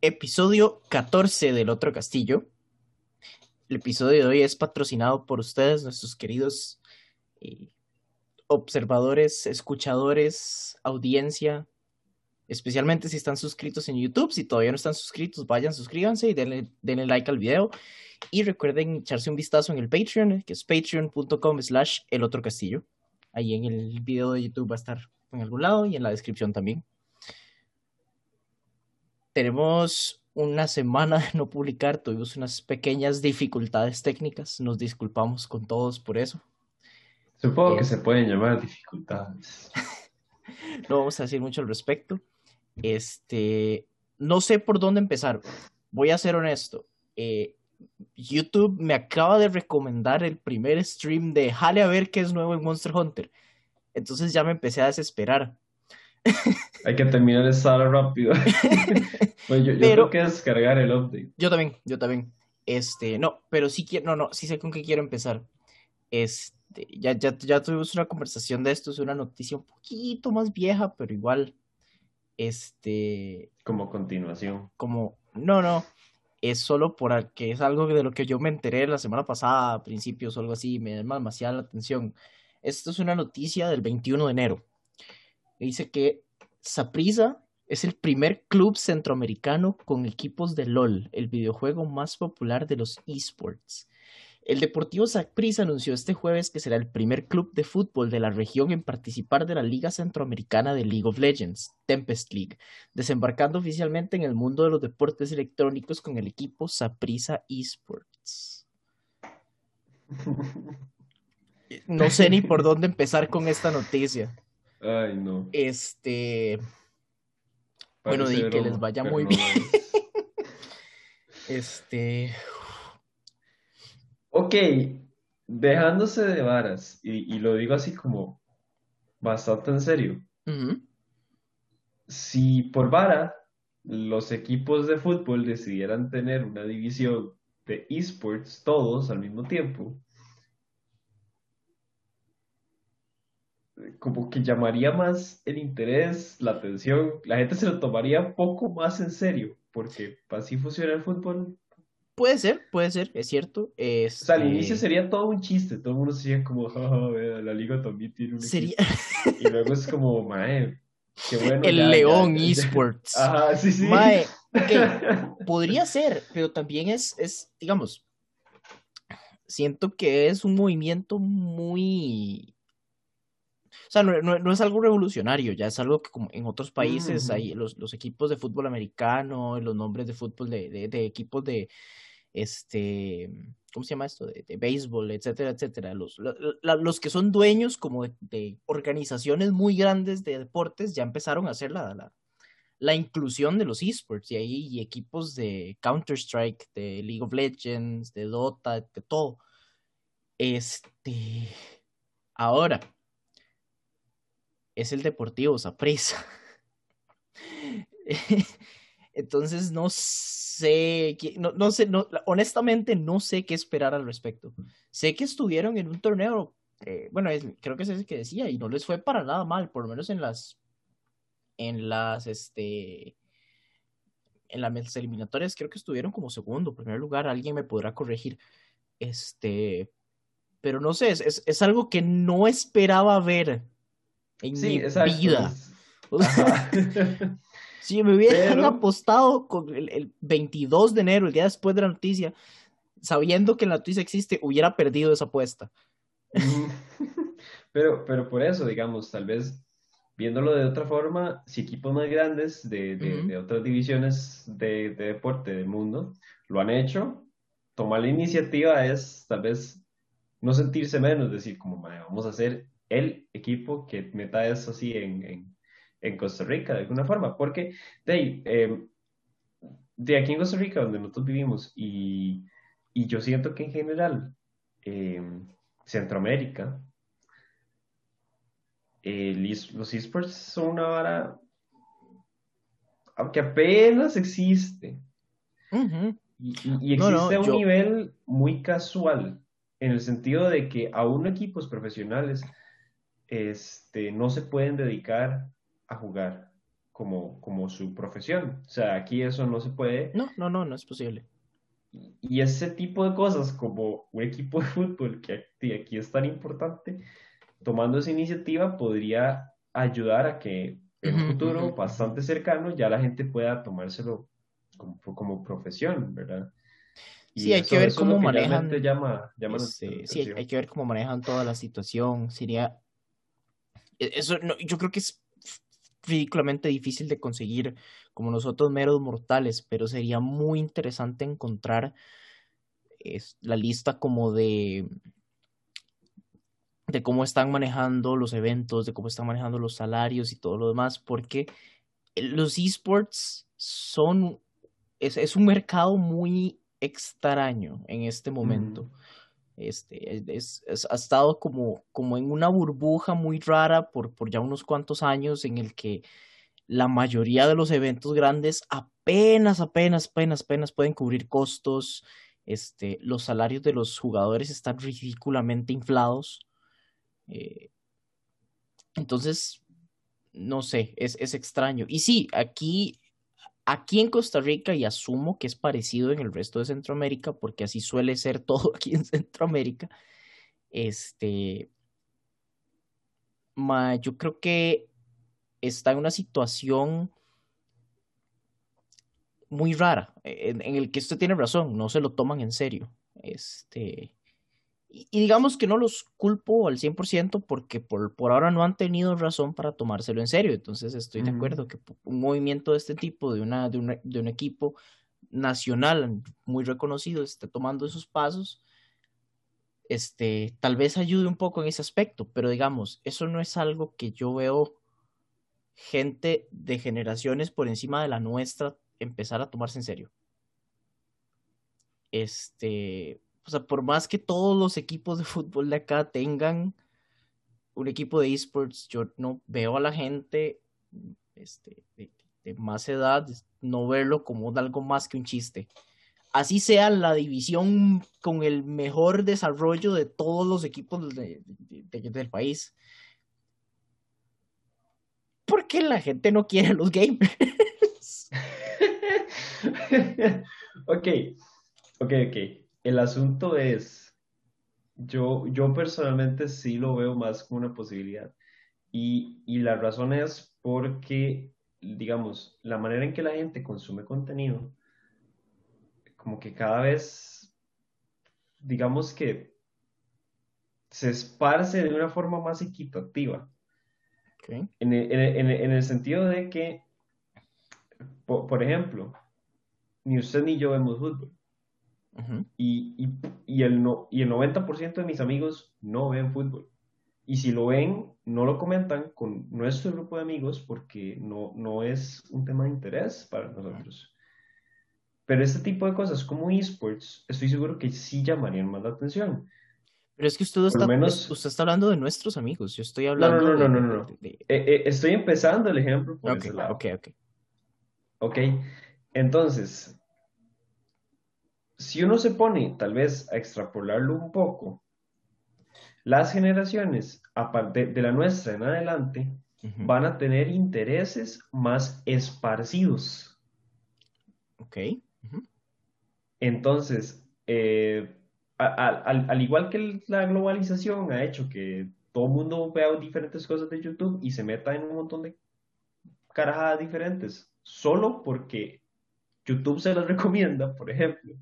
episodio 14 del Otro Castillo. El episodio de hoy es patrocinado por ustedes, nuestros queridos eh, observadores, escuchadores, audiencia, especialmente si están suscritos en YouTube. Si todavía no están suscritos, vayan, suscríbanse y denle, denle like al video. Y recuerden echarse un vistazo en el Patreon, que es patreon.com slash el otro castillo. Ahí en el video de YouTube va a estar en algún lado y en la descripción también. Tenemos una semana de no publicar, tuvimos unas pequeñas dificultades técnicas, nos disculpamos con todos por eso. Supongo que se pueden llamar dificultades. no vamos a decir mucho al respecto. Este, no sé por dónde empezar. Voy a ser honesto. Eh, YouTube me acaba de recomendar el primer stream de Jale a ver qué es nuevo en Monster Hunter. Entonces ya me empecé a desesperar. Hay que terminar esa sala rápido. pues yo, tengo que descargar el update. Yo también, yo también. Este, no, pero sí quiero, no, no, sí sé con qué quiero empezar. Este, ya, ya, ya tuvimos una conversación de esto, es una noticia un poquito más vieja, pero igual, este... Como continuación. Como, no, no, es solo por que es algo de lo que yo me enteré la semana pasada, a principios o algo así, me llama demasiada la atención. Esto es una noticia del 21 de enero. Dice que Saprissa es el primer club centroamericano con equipos de LOL, el videojuego más popular de los esports. El Deportivo Saprissa anunció este jueves que será el primer club de fútbol de la región en participar de la Liga Centroamericana de League of Legends, Tempest League, desembarcando oficialmente en el mundo de los deportes electrónicos con el equipo Saprissa Esports. No sé ni por dónde empezar con esta noticia. Ay, no. Este. bueno, di que les vaya muy bien. este. Ok, dejándose de varas, y, lo digo así como bastante en serio. Si por vara los equipos de fútbol decidieran tener una división de esports todos al mismo tiempo, como que llamaría más el interés, la atención, la gente se lo tomaría un poco más en serio, porque así funciona el fútbol. Puede ser, puede ser, es cierto. O sea, al inicio este sería todo un chiste, todo el mundo sería como, la liga también tiene un sería... Y luego es como, mae, qué bueno. El León Esports. Ajá, sí, sí. Mae, podría ser, pero también es, es, digamos, siento que es un movimiento muy o sea, no, es algo revolucionario, ya es algo que como en otros países hay los, equipos de fútbol americano, los nombres de fútbol de, equipos de, este, ¿cómo se llama esto? De, béisbol, etcétera, etcétera. Los, los que son dueños como de, organizaciones muy grandes de deportes ya empezaron a hacer la, la, inclusión de los esports y ahí equipos de Counter-Strike, de League of Legends, de Dota, de todo. Este, ahora, es el Deportivo Saprissa. Entonces no sé, no, sé, honestamente no sé qué esperar al respecto. Sé que estuvieron en un torneo, eh, bueno, creo que es ese que decía, y no les fue para nada mal, por lo menos en las, en las, este, en las eliminatorias creo que estuvieron como segundo, primer lugar, alguien me podrá corregir, este, pero no sé, es, es algo que no esperaba ver en mi vida. si me hubieran apostado con el, 22 de enero, el día después de la noticia, sabiendo que la noticia existe, hubiera perdido esa apuesta. pero, pero por eso, digamos, tal vez viéndolo de otra forma, si equipos más grandes de, de, otras divisiones de, de, deporte del mundo lo han hecho, tomar la iniciativa es tal vez no sentirse menos, decir como, vamos a hacer el equipo que meta eso así en, Costa Rica de alguna forma, porque de, em, de aquí en Costa Rica, donde nosotros vivimos, y, yo siento que en general em, Centroamérica, los esports son una vara, aunque apenas existe, y, existe a un nivel muy casual, en el sentido de que aún equipos profesionales este, no se pueden dedicar a jugar como, como su profesión. O sea, aquí eso no se puede. No, no, no, no es posible. Y ese tipo de cosas, como un equipo de fútbol que aquí es tan importante, tomando esa iniciativa podría ayudar a que en un futuro bastante cercano ya la gente pueda tomárselo como, como profesión, ¿verdad? sí, hay que ver cómo manejan. Este, sí, hay que ver cómo manejan toda la situación. Sería. E, eso yo creo que es ridículamente difícil de conseguir como nosotros meros mortales, pero sería muy interesante encontrar es, la lista como de de cómo están manejando los eventos, de cómo están manejando los salarios y todo lo demás, porque los esports son, es, es un mercado muy extraño en este momento. Este, es, ha estado como, como en una burbuja muy rara por, por ya unos cuantos años en el que la mayoría de los eventos grandes apenas, apenas, apenas, apenas pueden cubrir costos. Este, los salarios de los jugadores están ridículamente inflados. Eh, entonces, no sé, es, es extraño. Y sí, aquí Aquí en Costa Rica, y asumo que es parecido en el resto de Centroamérica, porque así suele ser todo aquí en Centroamérica, este, yo creo que está en una situación muy rara, en, en, el que usted tiene razón, no se lo toman en serio. Este, y, digamos que no los culpo al 100% porque por, por ahora no han tenido razón para tomárselo en serio. Entonces estoy de acuerdo que un movimiento de este tipo, de, una, de, de un equipo nacional muy reconocido, esté tomando esos pasos, este, tal vez ayude un poco en ese aspecto, pero digamos, eso no es algo que yo veo gente de generaciones por encima de la nuestra empezar a tomarse en serio. Este, o sea, por más que todos los equipos de fútbol de acá tengan un equipo de esports, yo no veo a la gente este, de, más edad no verlo como algo más que un chiste. Así sea la división con el mejor desarrollo de todos los equipos del país. Porque la gente no quiere los gamers. ok, ok, ok. El asunto es, yo, yo personalmente sí lo veo más como una posibilidad. Y, y la razón es porque, digamos, la manera en que la gente consume contenido, como que cada vez, digamos que se esparce de una forma más equitativa. En, el, en, el, sentido de que, por, ejemplo, ni usted ni yo vemos fútbol y, y, el no, y el 90% de mis amigos no ven fútbol. Y si lo ven, no lo comentan con nuestro grupo de amigos porque no, no es un tema de interés para nosotros. Pero este tipo de cosas como esports, estoy seguro que sí llamarían más la atención. Pero es que usted está, menos... usted está hablando de nuestros amigos. Yo estoy hablando. No, no, no, no, no. Eh, eh, estoy empezando el ejemplo por ese lado. Ok, ok. Ok. Entonces, si uno se pone tal vez a extrapolarlo un poco, las generaciones aparte de la nuestra en adelante van a tener intereses más esparcidos. Ok. Entonces, eh, al, igual que la globalización ha hecho que todo el mundo vea diferentes cosas de YouTube y se meta en un montón de carajadas diferentes, solo porque YouTube se las recomienda, por ejemplo,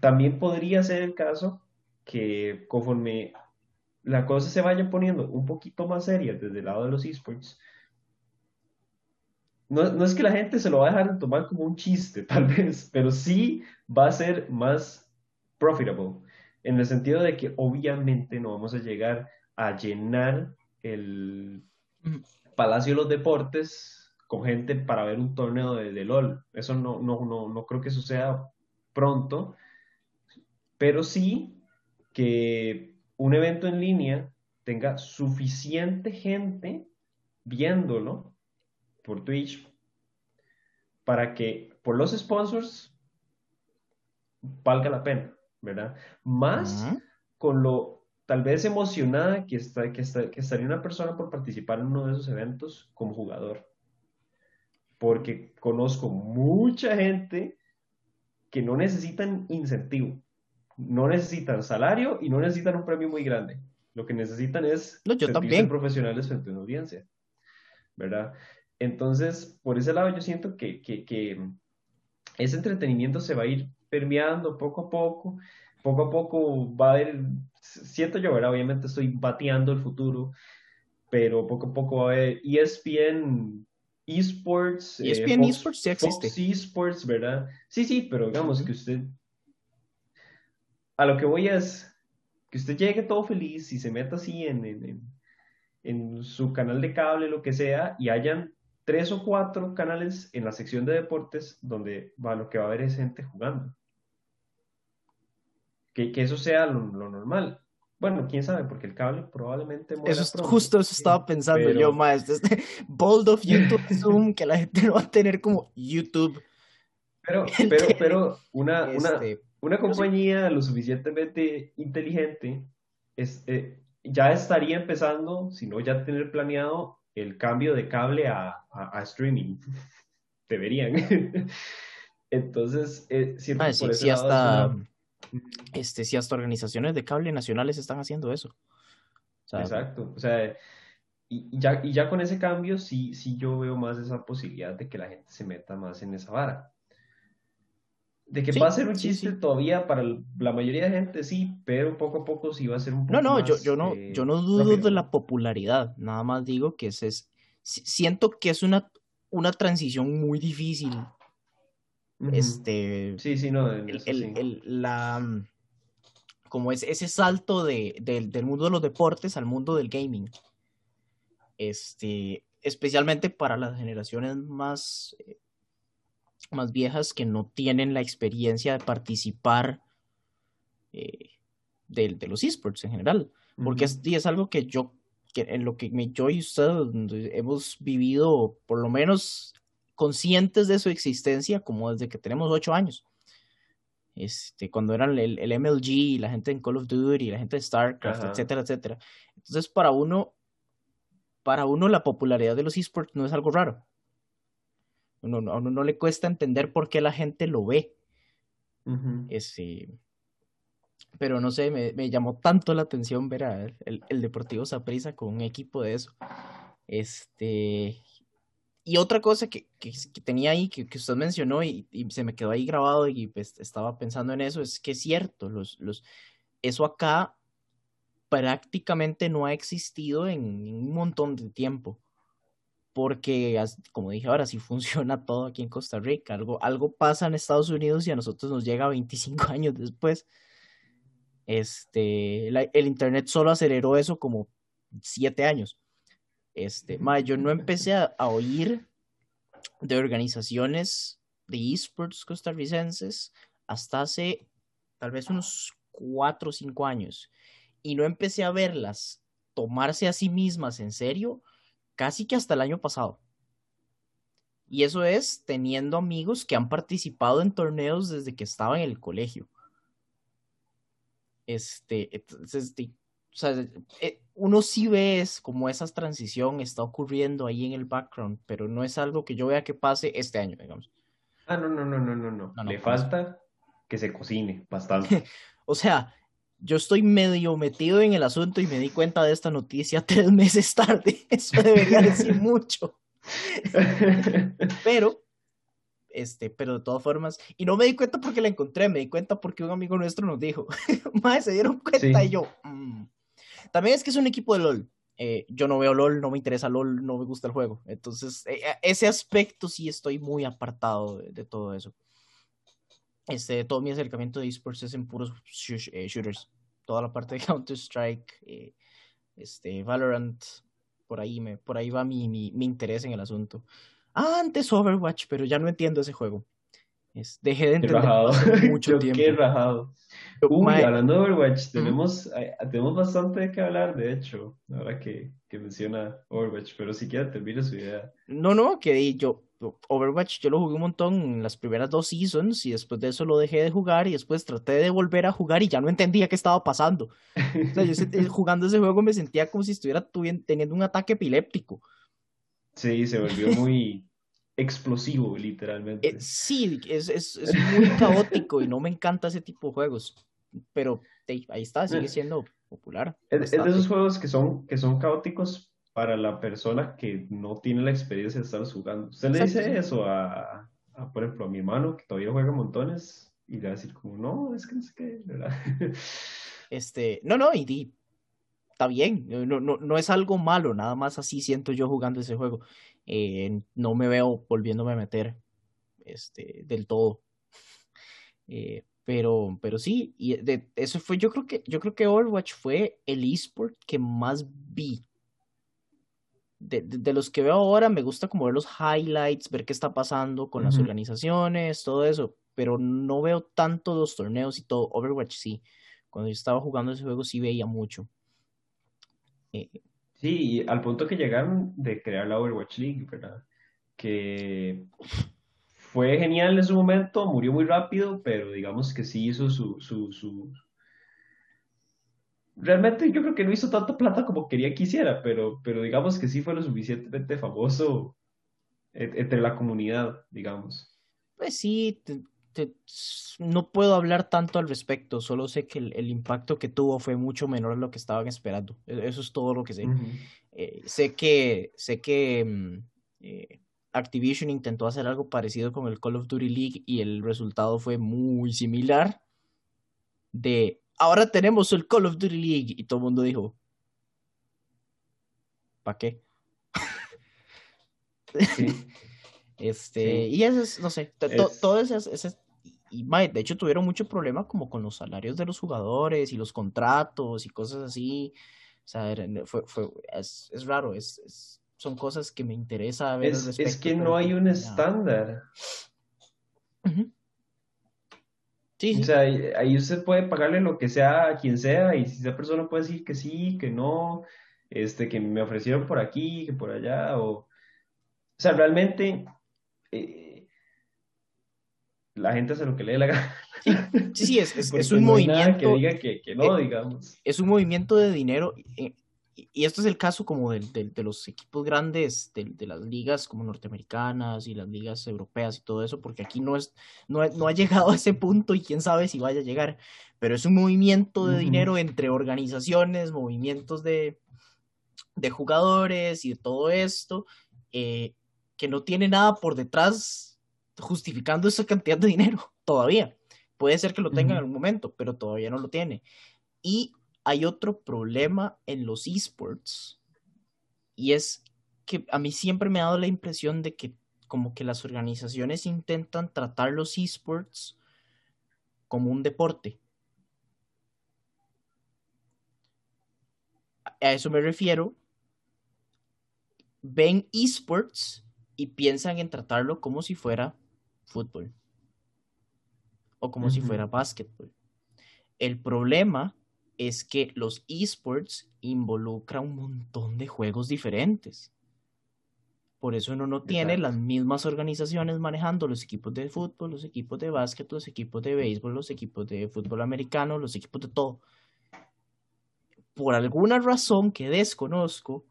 también podría ser el caso que conforme la cosa se vaya poniendo un poquito más seria desde el lado de los esports, no, no, es que la gente se lo va a dejar de tomar como un chiste, tal vez, pero sí va a ser más profitable, en el sentido de que obviamente no vamos a llegar a llenar el Palacio de los Deportes con gente para ver un torneo de, de LOL. Eso no, no, no, no creo que suceda pronto, pero sí que un evento en línea tenga suficiente gente viéndolo por Twitch para que por los sponsors valga la pena, ¿verdad? Más con lo tal vez emocionada que, está, que, está, que estaría una persona por participar en uno de esos eventos como jugador. Porque conozco mucha gente que no necesitan incentivo, no necesitan salario y no necesitan un premio muy grande. Lo que necesitan es no, yo también. profesionales frente a una audiencia. ¿Verdad? Entonces, por ese lado yo siento que, que, que ese entretenimiento se va a ir permeando poco a poco poco a poco va a haber, siento yo, ¿verdad? Obviamente estoy bateando el futuro, pero poco a poco va a haber ESPN esports. ESPN eh, esports sí existe. Fox esports, ¿verdad? Sí, sí, pero digamos que usted, a lo que voy es que usted llegue todo feliz y se meta así en, en, en su canal de cable, lo que sea, y hayan tres o cuatro canales en la sección de deportes donde va, lo que va a haber es gente jugando que, eso sea lo, normal. Bueno, quién sabe, porque el cable probablemente Eso justo eso estaba pensando yo, maestro. Este, bold of YouTube Zoom, que la gente no va a tener como YouTube. Pero, pero, pero una, una, este, una compañía lo suficientemente inteligente este, ya estaría empezando, si no ya tener planeado, el cambio de cable a, a, streaming. Deberían. Entonces, eh, siempre ah, por sí, hasta este, si hasta organizaciones de cable nacionales están haciendo eso. Exacto. O sea, y, ya, y ya con ese cambio sí, sí yo veo más esa posibilidad de que la gente se meta más en esa vara. De que va a ser un chiste todavía para la mayoría de gente, sí, pero poco a poco sí va a ser un poco No, no, yo, yo no, eh, yo no dudo de la popularidad, nada más digo que es, es siento que es una, una transición muy difícil este. Sí, sí, no. El, la, mm, como es ese salto de, del mundo de los deportes al mundo del gaming. Este, especialmente para las generaciones más, más viejas que no tienen la experiencia de participar eh, de, los esports en general. Porque es, es algo que yo, que en lo que yo y usted hemos vivido, por lo menos conscientes de su existencia como desde que tenemos ocho años. Este, cuando eran el, el MLG, la gente en Call of Duty, la gente de StarCraft, etcétera, etcétera. Entonces, para uno, para uno la popularidad de los esports no es algo raro. A uno no le cuesta entender por qué la gente lo ve. Este, pero no sé, me, me, llamó tanto la atención ver a el, el Deportivo Saprissa con un equipo de eso. Este, y otra cosa que, que, tenía ahí, que, que usted mencionó y, y, se me quedó ahí grabado y pues estaba pensando en eso, es que es cierto, los, los, eso acá prácticamente no ha existido en, un montón de tiempo. Porque, como dije ahora, si funciona todo aquí en Costa Rica. Algo, algo pasa en Estados Unidos y a nosotros nos llega 25 años después. Este, el Internet solo aceleró eso como 7 años. Este, yo no empecé a, oír de organizaciones de esports costarricenses hasta hace tal vez unos cuatro o cinco años. Y no empecé a verlas tomarse a sí mismas en serio casi que hasta el año pasado. Y eso es teniendo amigos que han participado en torneos desde que estaba en el colegio. Este, entonces, o sea, eh, uno sí ve es como esa transición está ocurriendo ahí en el background, pero no es algo que yo vea que pase este año, digamos. Ah, no, no, no, no, no, no. Le falta que se cocine bastante. o sea, yo estoy medio metido en el asunto y me di cuenta de esta noticia tres meses tarde. Eso debería decir mucho. pero, este, pero de todas formas, y no me di cuenta porque la encontré, me di cuenta porque un amigo nuestro nos dijo, más se dieron cuenta y yo, mm". También es que es un equipo de LOL. Eh, yo no veo LOL, no me interesa LOL, no me gusta el juego. Entonces, eh, ese aspecto sí estoy muy apartado de, todo eso. Este, todo mi acercamiento de esports es en puros shooters. Toda la parte de Counter-Strike, este, Valorant, por ahí, me, por ahí va mi, mi, mi, interés en el asunto. antes Overwatch, pero ya no entiendo ese juego. Es, dejé de entender mucho tiempo. Qué rajado. Uy, hablando de Overwatch, tenemos, tenemos bastante de qué hablar, de hecho, ahora que, que menciona Overwatch, pero si quiere termine su idea. No, no, que yo, Overwatch yo lo jugué un montón en las primeras dos seasons y después de eso lo dejé de jugar y después traté de volver a jugar y ya no entendía qué estaba pasando. O sea, yo jugando ese juego me sentía como si estuviera teniendo un ataque epiléptico. Sí, se volvió muy explosivo, literalmente. Eh, sí, es, es, es, muy caótico y no me encanta ese tipo de juegos. Pero ahí está, sigue eh, siendo popular. Es, de esos juegos que son, que son caóticos para la persona que no tiene la experiencia de estar jugando. Usted le dice eso a, a, por ejemplo, a mi hermano, que todavía juega montones, y le va a decir como, no, es que no sé qué, ¿verdad? Este, no, no, y, está bien, no, no, no es algo malo, nada más así siento yo jugando ese juego. Eh, no me veo volviéndome a meter este, del todo. Eh, pero, pero sí, y de, eso fue, yo creo que, yo creo que Overwatch fue el esport que más vi. De, de, los que veo ahora, me gusta como ver los highlights, ver qué está pasando con las organizaciones, todo eso, pero no veo tanto los torneos y todo. Overwatch sí. Cuando yo estaba jugando ese juego sí veía mucho. Eh, Sí, al punto que llegaron de crear la Overwatch League, ¿verdad? Que fue genial en su momento, murió muy rápido, pero digamos que sí hizo su, su, su... Realmente yo creo que no hizo tanta plata como quería que hiciera, pero, pero digamos que sí fue lo suficientemente famoso entre la comunidad, digamos. Pues sí, no puedo hablar tanto al respecto, solo sé que el, impacto que tuvo fue mucho menor a lo que estaban esperando. E, eso es todo lo que sé. Eh, sé que, sé que mm, eh, Activision intentó hacer algo parecido con el Call of Duty League y el resultado fue muy similar. De ahora tenemos el Call of Duty League y todo el mundo dijo, ¿para qué? Este, y eso es, no sé, todo ese, ese, y de hecho tuvieron mucho problema como con los salarios de los jugadores y los contratos y cosas así. O sea, fue, fue, es, es raro, es, son cosas que me interesa ver. Es, es que no hay un estándar. Sí, O sea, ahí usted puede pagarle lo que sea a quien sea y si esa persona puede decir que sí, que no, este, que me ofrecieron por aquí, que por allá, o... O sea, realmente... Eh, la gente hace lo que le dé la gana. Sí, sí, es, es, un movimiento. que diga que, no, eh, digamos. Es un movimiento de dinero. Eh, y esto es el caso como de, de, los equipos grandes, de, las ligas como norteamericanas y las ligas europeas y todo eso, porque aquí no, es, no, no ha llegado a ese punto y quién sabe si vaya a llegar. Pero es un movimiento de dinero entre organizaciones, movimientos de, de jugadores y de todo esto, eh, que no tiene nada por detrás justificando esa cantidad de dinero todavía. Puede ser que lo tenga en algún momento, pero todavía no lo tiene. Y hay otro problema en los esports y es que a mí siempre me ha dado la impresión de que como que las organizaciones intentan tratar los esports como un deporte. A eso me refiero. Ven esports y piensan en tratarlo como si fuera fútbol o como si fuera básquetbol. El problema es que los esports involucran un montón de juegos diferentes. Por eso uno no tiene las mismas organizaciones manejando los equipos de fútbol, los equipos de básquet, los equipos de béisbol, los equipos de fútbol americano, los equipos de todo. Por alguna razón que desconozco,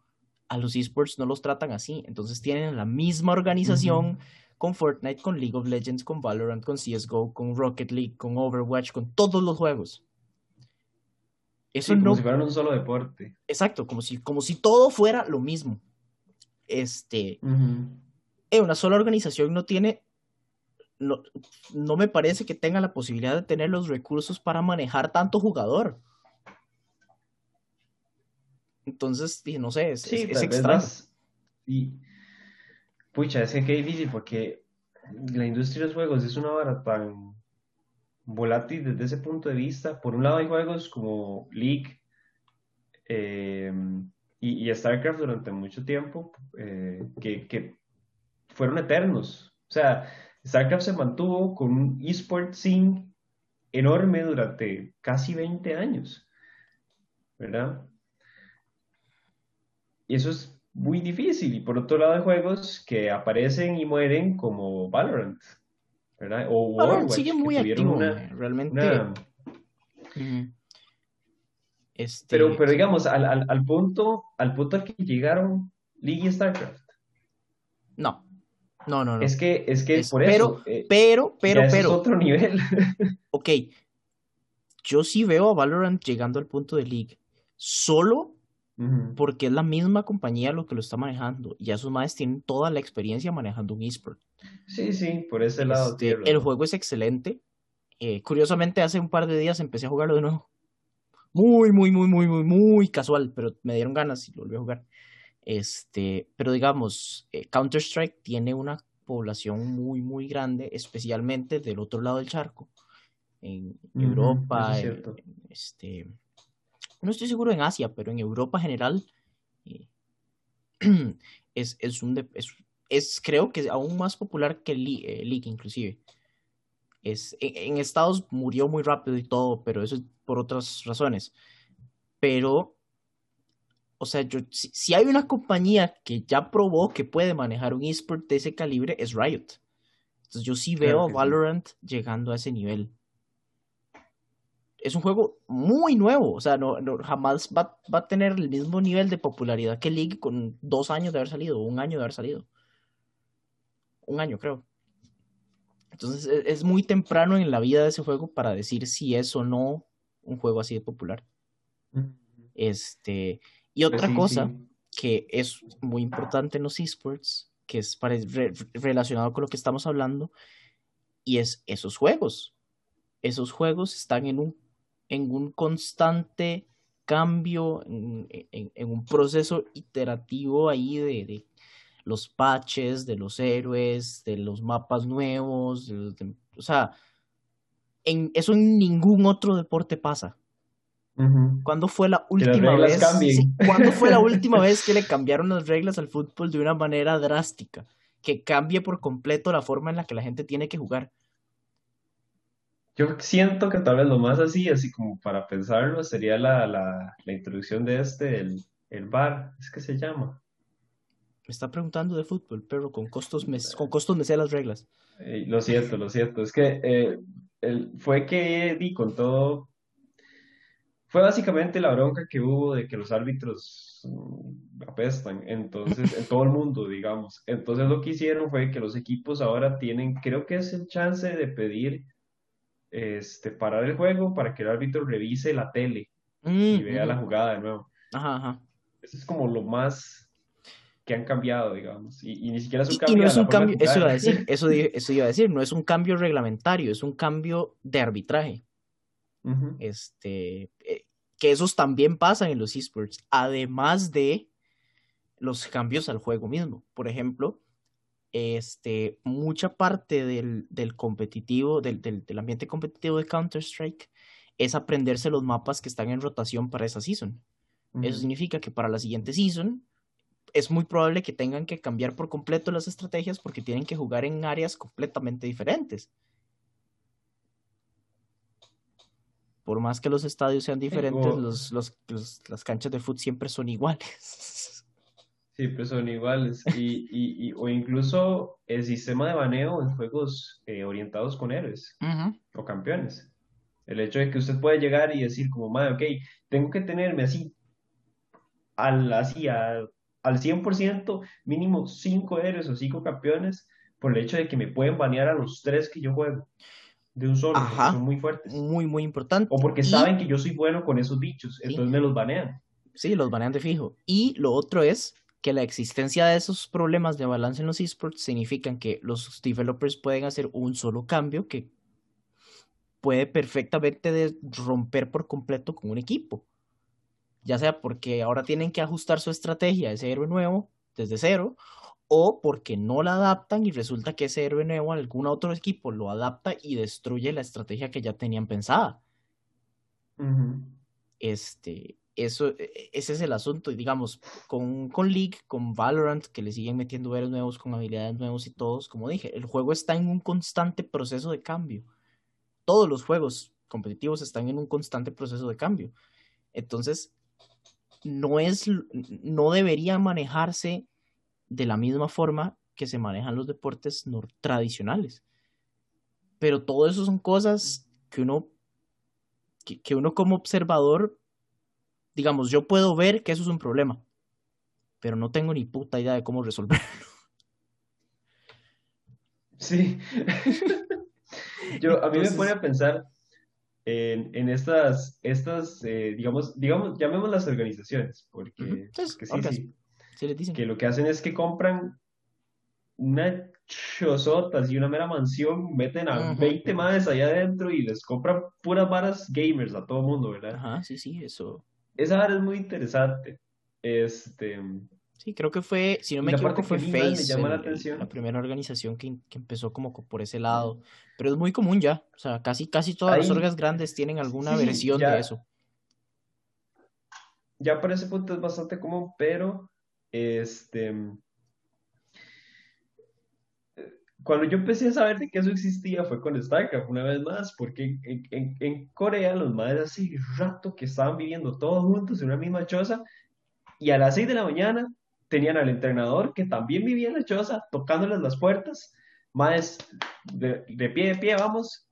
a los esports no los tratan así. Entonces tienen la misma organización con Fortnite, con League of Legends, con Valorant, con CSGO, con Rocket League, con Overwatch, con todos los juegos. Eso no... Como si fueran un solo deporte. Exacto, como si, como si todo fuera lo mismo. Este. Eh, una sola organización no tiene. No, no me parece que tenga la posibilidad de tener los recursos para manejar tanto jugador. Entonces, no sé, es, es, extraño. Y Pucha, es que qué difícil porque la industria de los juegos es una vara tan volátil desde ese punto de vista. Por un lado hay juegos como League eh, y, StarCraft durante mucho tiempo eh, que, fueron eternos. O sea, StarCraft se mantuvo con un eSport scene enorme durante casi 20 años, ¿verdad? Y eso es muy difícil. Y por otro lado, hay juegos que aparecen y mueren como Valorant, ¿verdad? O Valorant sigue muy activo, realmente. Este... Pero, pero digamos, al, al, al, punto, al punto al que llegaron League y StarCraft. No. No, no, no. Es que, es que por eso. Eh, pero, pero, pero. Es otro nivel. ok. Yo sí veo a Valorant llegando al punto de League. Solo porque es la misma compañía lo que lo está manejando. Y esos más tienen toda la experiencia manejando un eSport. Sí, sí, por ese lado. Este, el juego es excelente. Eh, curiosamente, hace un par de días empecé a jugarlo de nuevo. Muy, muy, muy, muy, muy, muy casual, pero me dieron ganas y lo volví a jugar. Este, pero digamos, eh, Counter-Strike tiene una población muy, muy grande, especialmente del otro lado del charco, en Europa, este, no estoy seguro en Asia, pero en Europa general eh, es, es, un es, creo que es aún más popular que el eh, League inclusive. Es, en, Estados murió muy rápido y todo, pero eso es por otras razones. Pero, o sea, yo, si, hay una compañía que ya probó que puede manejar un esport de ese calibre, es Riot. Entonces yo sí veo a Valorant llegando a ese nivel es un juego muy nuevo, o sea, no, jamás va, a tener el mismo nivel de popularidad que League con dos años de haber salido, un año de haber salido. Un año, creo. Entonces e, es, muy temprano en la vida de ese juego para decir si es o no un juego así de popular. Este, y otra cosa que es muy importante en los esports, que es relacionado con lo que estamos hablando, y es esos juegos. Esos juegos están en un en un constante cambio, en, un proceso iterativo ahí de, los patches, de los héroes, de los mapas nuevos, o sea, en, eso en ningún otro deporte pasa. ¿Cuándo fue la última vez? ¿Cuándo fue la última vez que le cambiaron las reglas al fútbol de una manera drástica? Que cambie por completo la forma en la que la gente tiene que jugar. Yo siento que tal vez lo más así, así como para pensarlo, sería la, la, la introducción de este, el, el bar, es que se llama. Me está preguntando de fútbol, pero con costos me, con costos me sé las reglas. Eh, lo siento, lo siento. Es que eh, el, fue que di con todo. Fue básicamente la bronca que hubo de que los árbitros mm, apestan, entonces, en todo el mundo, digamos. Entonces lo que hicieron fue que los equipos ahora tienen, creo que es el chance de pedir este, parar el juego para que el árbitro revise la tele y mm, vea la jugada de nuevo. Ajá, Eso es como lo más que han cambiado, digamos. Y, ni siquiera es un cambio. no es un cambio, eso iba a decir, eso, eso iba a decir, no es un cambio reglamentario, es un cambio de arbitraje. Este, eh, que esos también pasan en los esports, además de los cambios al juego mismo. Por ejemplo, este, mucha parte del, competitivo, del, ambiente competitivo de Counter-Strike es aprenderse los mapas que están en rotación para esa season. Eso significa que para la siguiente season es muy probable que tengan que cambiar por completo las estrategias porque tienen que jugar en áreas completamente diferentes. Por más que los estadios sean diferentes, los, las canchas de fútbol siempre son iguales. Siempre son iguales. Y, y, o incluso el sistema de baneo en juegos eh, orientados con héroes o campeones. El hecho de que usted puede llegar y decir como, madre, ok, tengo que tenerme así, al, así al 100%, mínimo 5 héroes o 5 campeones, por el hecho de que me pueden banear a los 3 que yo juego. De un solo, son muy fuertes. Muy, muy importante. O porque saben que yo soy bueno con esos bichos, entonces me los banean. Sí, los banean de fijo. Y lo otro es que la existencia de esos problemas de balance en los esports significan que los developers pueden hacer un solo cambio que puede perfectamente romper por completo con un equipo. Ya sea porque ahora tienen que ajustar su estrategia a ese héroe nuevo desde cero, o porque no la adaptan y resulta que ese héroe nuevo algún otro equipo lo adapta y destruye la estrategia que ya tenían pensada. Este, eso, e, ese es el asunto. Y digamos, con, con League, con Valorant, que le siguen metiendo veros nuevos, con habilidades nuevos y todos, como dije, el juego está en un constante proceso de cambio. Todos los juegos competitivos están en un constante proceso de cambio. Entonces, no es, no debería manejarse de la misma forma que se manejan los deportes tradicionales. Pero todo eso son cosas que uno, que, uno como observador, digamos, yo puedo ver que eso es un problema, pero no tengo ni puta idea de cómo resolverlo. Sí. yo, a mí me pone a pensar en, estas, estas eh, digamos, digamos, llamemos las organizaciones, porque, sí, sí, que lo que hacen es que compran una chozotas y una mera mansión, meten a 20 madres allá adentro y les compran puras varas gamers a todo mundo, ¿verdad? Ajá, sí, sí, eso. Esa vara es muy interesante. Este, Sí, creo que fue, si no me equivoco, fue Face, la, primera organización que, empezó como por ese lado. Pero es muy común ya, o sea, casi, casi todas las orgas grandes tienen alguna versión de eso. Ya por ese punto es bastante común, pero este cuando yo empecé a saber de que eso existía fue con StarCraft, una vez más, porque en, Corea los madres hace rato que estaban viviendo todos juntos en una misma choza y a las 6 de la mañana tenían al entrenador que también vivía en la choza, tocándoles las puertas, más de, pie de pie, vamos,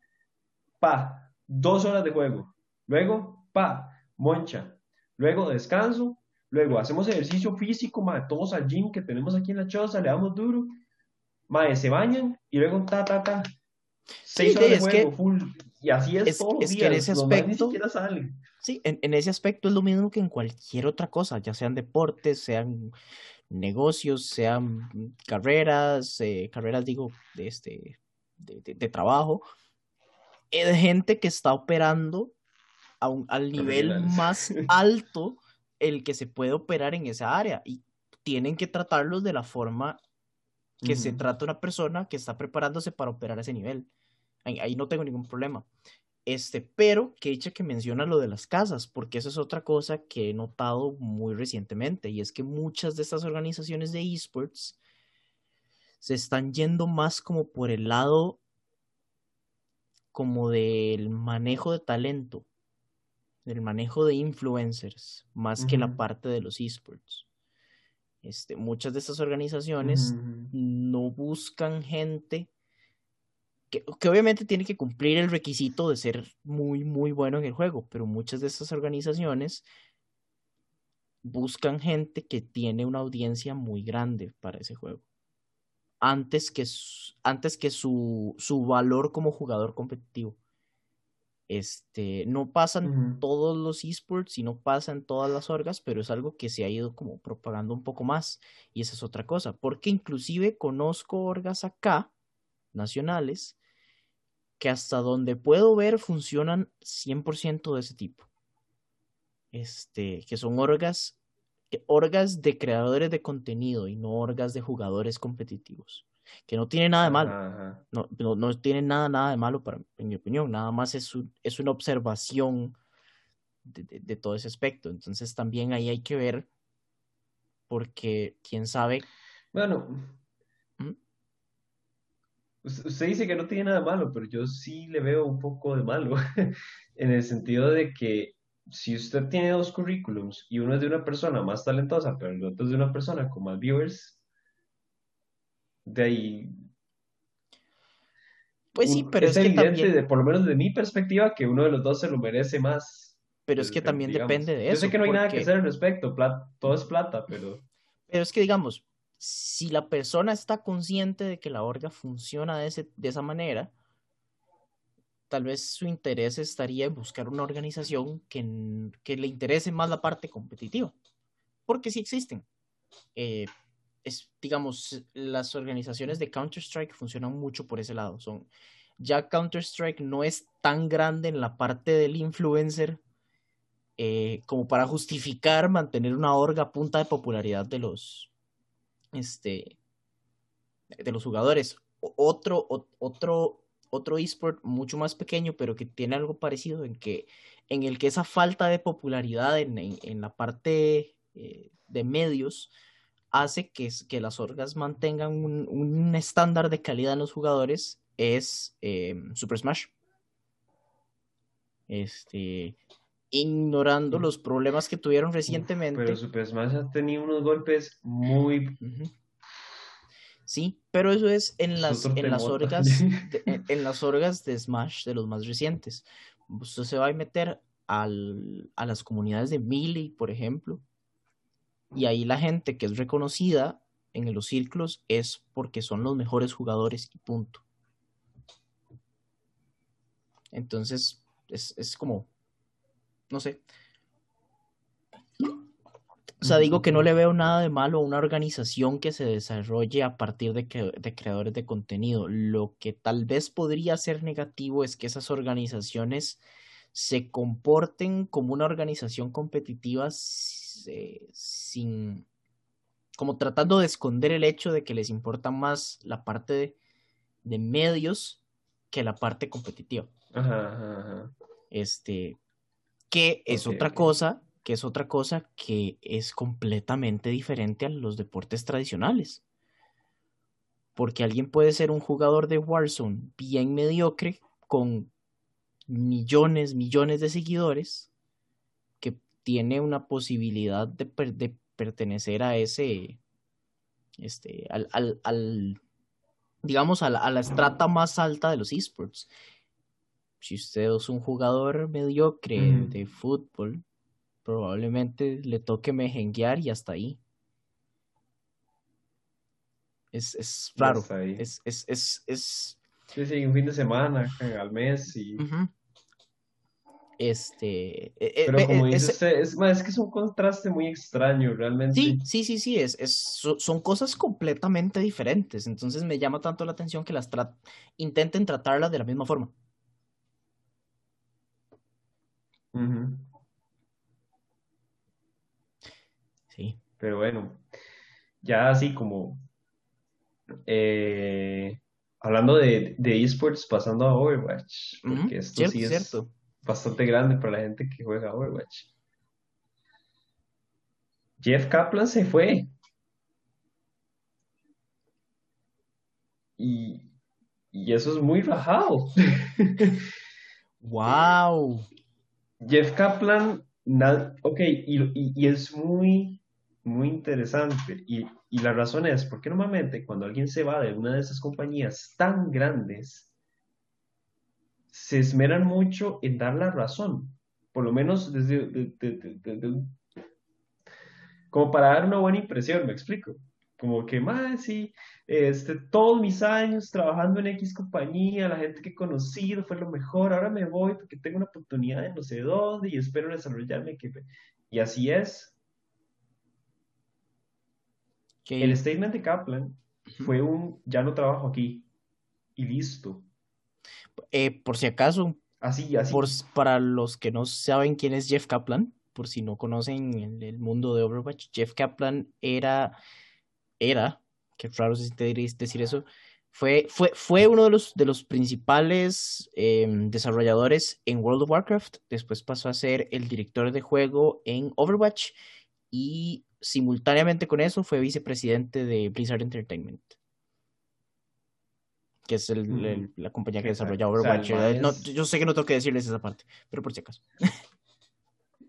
pa, dos horas de juego, luego, pa, moncha, luego descanso, luego hacemos ejercicio físico, ma, todos al gym que tenemos aquí en la choza, le damos duro, ma, se bañan y luego ta, ta, ta, seis horas de juego, full, y así es, todo es que en ese aspecto. Sí, en, en, ese aspecto es lo mismo que en cualquier otra cosa, ya sean deportes, sean negocios, sean carreras, eh, carreras digo, de, este, de, trabajo, es gente que está operando a un, al nivel más alto el que se puede operar en esa área y tienen que tratarlos de la forma que se trata una persona que está preparándose para operar a ese nivel. ahí no tengo ningún problema. Este, pero que dicha que menciona lo de las casas, porque eso es otra cosa que he notado muy recientemente, y es que muchas de estas organizaciones de esports se están yendo más como por el lado como del manejo de talento, del manejo de influencers, más que la parte de los esports. Este, muchas de estas organizaciones no buscan gente que, obviamente tiene que cumplir el requisito de ser muy, muy bueno en el juego, pero muchas de estas organizaciones buscan gente que tiene una audiencia muy grande para ese juego. Antes que, antes que su, su valor como jugador competitivo. Este, no pasan todos los esports y no pasan todas las orgas, pero es algo que se ha ido como propagando un poco más. Y esa es otra cosa, porque inclusive conozco orgas acá, nacionales, que hasta donde puedo ver funcionan 100% de ese tipo. Este, que son orgas, orgas de creadores de contenido y no orgas de jugadores competitivos. Que no tiene nada de malo. No, no, tiene nada, nada de malo, para, en mi opinión. Nada más es, es una observación de, de, todo ese aspecto. Entonces también ahí hay que ver, porque quién sabe. Bueno, Usted dice que no tiene nada malo, pero yo sí le veo un poco de malo, en el sentido de que si usted tiene dos currículums y uno es de una persona más talentosa, pero el otro es de una persona con más viewers, de ahí... Pues sí, pero es, evidente, de, por lo menos de mi perspectiva, que uno de los dos se lo merece más. Pero es que también depende de eso. Yo sé que no hay nada que hacer al respecto, todo es plata, pero... Pero es que digamos, si la persona está consciente de que la orga funciona de, ese, de esa manera, tal vez su interés estaría en buscar una organización que, que le interese más la parte competitiva, porque sí existen. Eh, es, digamos, las organizaciones de Counter-Strike funcionan mucho por ese lado. Son, ya Counter-Strike no es tan grande en la parte del influencer eh, como para justificar mantener una orga punta de popularidad de los, este, de los jugadores. Otro, otro, otro esport mucho más pequeño, pero que tiene algo parecido en que en el que esa falta de popularidad en, en, la parte eh, de medios hace que, que las orgas mantengan un, un, estándar de calidad en los jugadores es eh, Super Smash. Este, ignorando los problemas que tuvieron recientemente. Pero Super Smash ha tenido unos golpes muy... Sí, pero eso es en las, en las orgas de, en, las orgas de Smash de los más recientes. Usted se va a meter al, a las comunidades de Melee, por ejemplo, y ahí la gente que es reconocida en los círculos es porque son los mejores jugadores y punto. Entonces, es, es como no sé. O sea, digo que no le veo nada de malo a una organización que se desarrolle a partir de, de creadores de contenido. Lo que tal vez podría ser negativo es que esas organizaciones se comporten como una organización competitiva sin como tratando de esconder el hecho de que les importa más la parte de, de medios que la parte competitiva. Ajá, Este, que es otra cosa, que es otra cosa que es completamente diferente a los deportes tradicionales. Porque alguien puede ser un jugador de Warzone bien mediocre con millones, millones de seguidores tiene una posibilidad de, pertenecer a ese, este, al, al, digamos, a la, a la estrata más alta de los esports si usted es un jugador mediocre de fútbol, probablemente le toque mejenguear y hasta ahí. Es, es raro. Es, es, es, es, Sí, sí, un fin de semana, al mes y... e, Pero como dice usted, es, es, que es un contraste muy extraño, realmente. Sí, sí, sí, sí, es, es, son cosas completamente diferentes. Entonces me llama tanto la atención que las intenten tratarlas de la misma forma. Sí. Pero bueno, ya así como eh, hablando de, esports, pasando a Overwatch, porque esto sí es bastante grande para la gente que juega Overwatch. Jeff Kaplan se fue. Y, y eso es muy rajado. ¡Wow! Jeff Kaplan, ok, y, es muy, muy interesante. Y, la razón es porque normalmente cuando alguien se va de una de esas compañías tan grandes, se esmeran mucho en dar la razón, por lo menos desde, como para dar una buena impresión, me explico. Como que, más sí, este, todos mis años trabajando en X compañía, la gente que he conocido fue lo mejor, ahora me voy porque tengo una oportunidad de no sé dónde y espero desarrollarme. Y así es. El statement de Kaplan fue un, ya no trabajo aquí y listo. Eh, por si acaso, así, así. para los que no saben quién es Jeff Kaplan, por si no conocen el mundo de Overwatch, Jeff Kaplan era era, que raro se decir eso, fue, fue, fue uno de los, de los principales em, desarrolladores en World of Warcraft, después pasó a ser el director de juego en Overwatch y simultáneamente con eso fue vicepresidente de Blizzard Entertainment que es mm, la compañía que desarrolla Overwatch. yo sé que no tengo que decirles esa parte, pero por si acaso.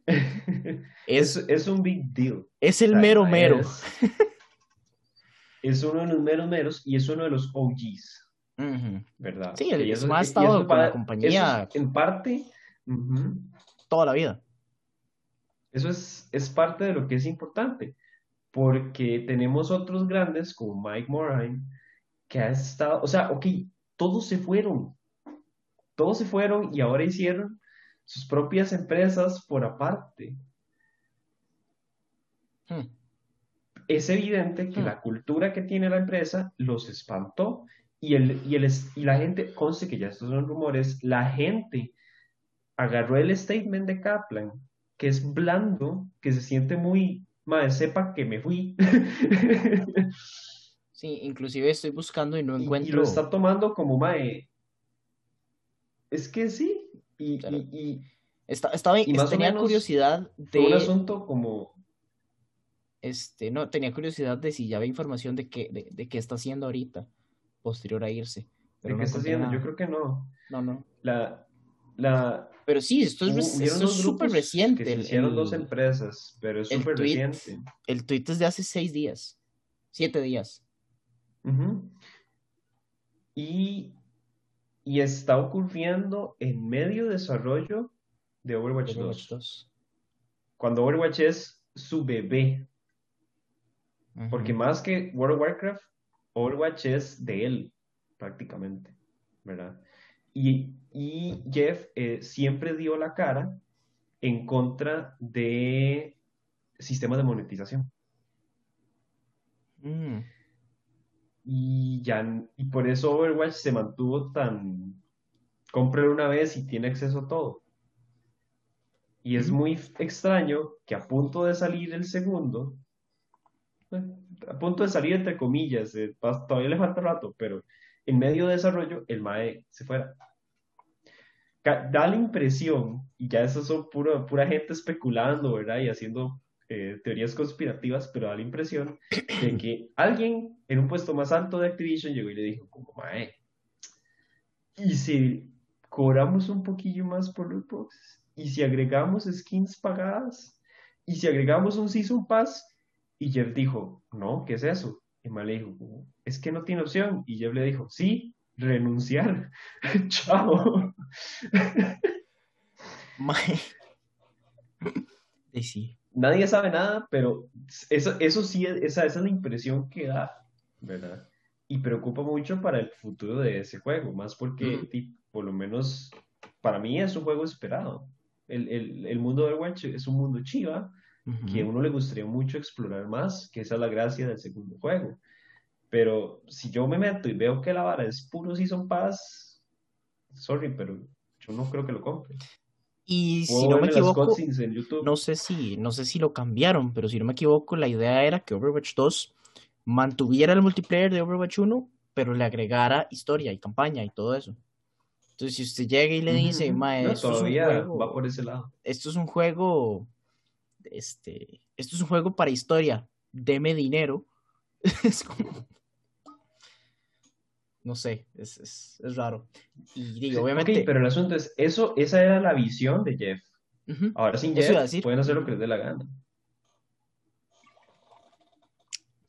es, es, un big deal. Es el mero mero. es uno de los meros meros y es uno de los OGs, ¿verdad? Sí, el, eso, más estado con la compañía. en parte. Toda la vida. Eso es, es parte de lo que es importante, porque tenemos otros grandes como Mike Moraine, que ha estado, o sea, ok, todos se fueron, todos se fueron y ahora hicieron sus propias empresas por aparte. Hmm es evidente que hmm. la cultura que tiene la empresa los espantó y, el, y, el, y la gente, conste que ya estos son rumores, la gente agarró el statement de Kaplan, que es blando, que se siente muy, madre, sepa que me fui. Sí, inclusive estoy buscando y no encuentro. Y, lo está tomando como, mae, Es que sí. Y, y, estaba, y tenía curiosidad de. un asunto como. Este, no, tenía curiosidad de si ya había información de qué, de, qué está haciendo ahorita, posterior a irse. ¿De qué está haciendo? Yo creo que no. No, no. La, la, pero sí, esto es súper reciente. Que hicieron dos empresas, pero es súper reciente. El tweet es de hace seis días, siete días. Y, y está ocurriendo en medio desarrollo de Overwatch, 2. Cuando Overwatch es su bebé. Porque más que World of Warcraft, Overwatch es de él, prácticamente. ¿Verdad? Y, Jeff eh, siempre dio la cara en contra de sistemas de monetización. Mm. Y, ya, y por eso Overwatch se mantuvo tan... Cómprelo una vez y tiene acceso a todo. Y es muy extraño que a punto de salir el segundo, eh, a punto de salir entre comillas, eh, todavía le falta rato, pero en medio de desarrollo el MAE se fuera. Da la impresión, y ya eso son pura, pura gente especulando, ¿verdad? Y haciendo eh, teorías conspirativas, pero da la impresión de que alguien en un puesto más alto de Activision llegó y le dijo, como, mae, ¿y si cobramos un poquillo más por los boxes? ¿Y si agregamos skins pagadas? ¿Y si agregamos un Season Pass? Y Jeff dijo, no, ¿qué es eso? Y Mae le dijo, es que no tiene opción. Y Jeff le dijo, sí, renunciar. Chao. Mae. Sí nadie sabe nada, pero eso, eso sí, esa, esa es la impresión que da, ¿verdad? Y preocupa mucho para el futuro de ese juego, más porque, por lo menos, para mí es un juego esperado. El, el, el mundo de Overwatch es un mundo chiva que a uno le gustaría mucho explorar más, que esa es la gracia del segundo juego. Pero si yo me meto y veo que la vara es puro Season Pass, sorry, pero yo no creo que lo compre. Y si no me equivoco, no sé si, no sé si lo cambiaron, pero si no me equivoco, la idea era que Overwatch 2 mantuviera el multiplayer de Overwatch 1, pero le agregara historia y campaña y todo eso. Entonces, si usted llega y le dice, esto es un juego, va por ese lado. Esto es un juego, este, esto es un juego para historia, deme dinero. es como, no sé, es, es, es raro. Y digo, obviamente. pero el asunto es, eso, esa era la visión de Jeff. Ahora sin Jeff pueden hacer lo que les dé la gana.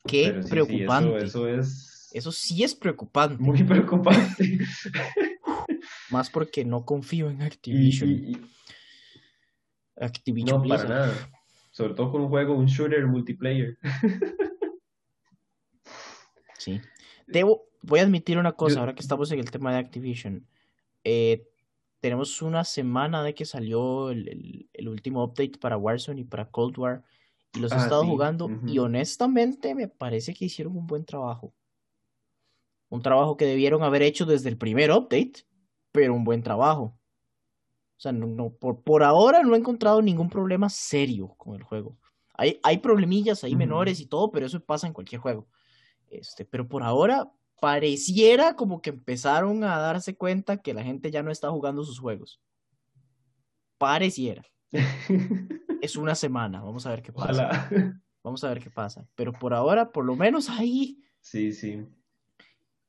Qué preocupante. eso, es. Eso sí es preocupante. Muy preocupante. Más porque no confío en Activision. Activision. No, para nada. Sobre todo con un juego, un shooter multiplayer. sí. Debo, voy a admitir una cosa, ahora que estamos en el tema de Activision. Eh, tenemos una semana de que salió el, último update para Warzone y para Cold War. Y los he ah, estado jugando. Y honestamente me parece que hicieron un buen trabajo. Un trabajo que debieron haber hecho desde el primer update, pero un buen trabajo. O sea, no, por, por ahora no he encontrado ningún problema serio con el juego. Hay, hay problemillas hay menores y todo, pero eso pasa en cualquier juego. Este, pero por ahora pareciera como que empezaron a darse cuenta que la gente ya no está jugando sus juegos. Pareciera. es una semana, vamos a ver qué pasa. Vamos a ver qué pasa. Pero por ahora, por lo menos ahí. Sí, sí.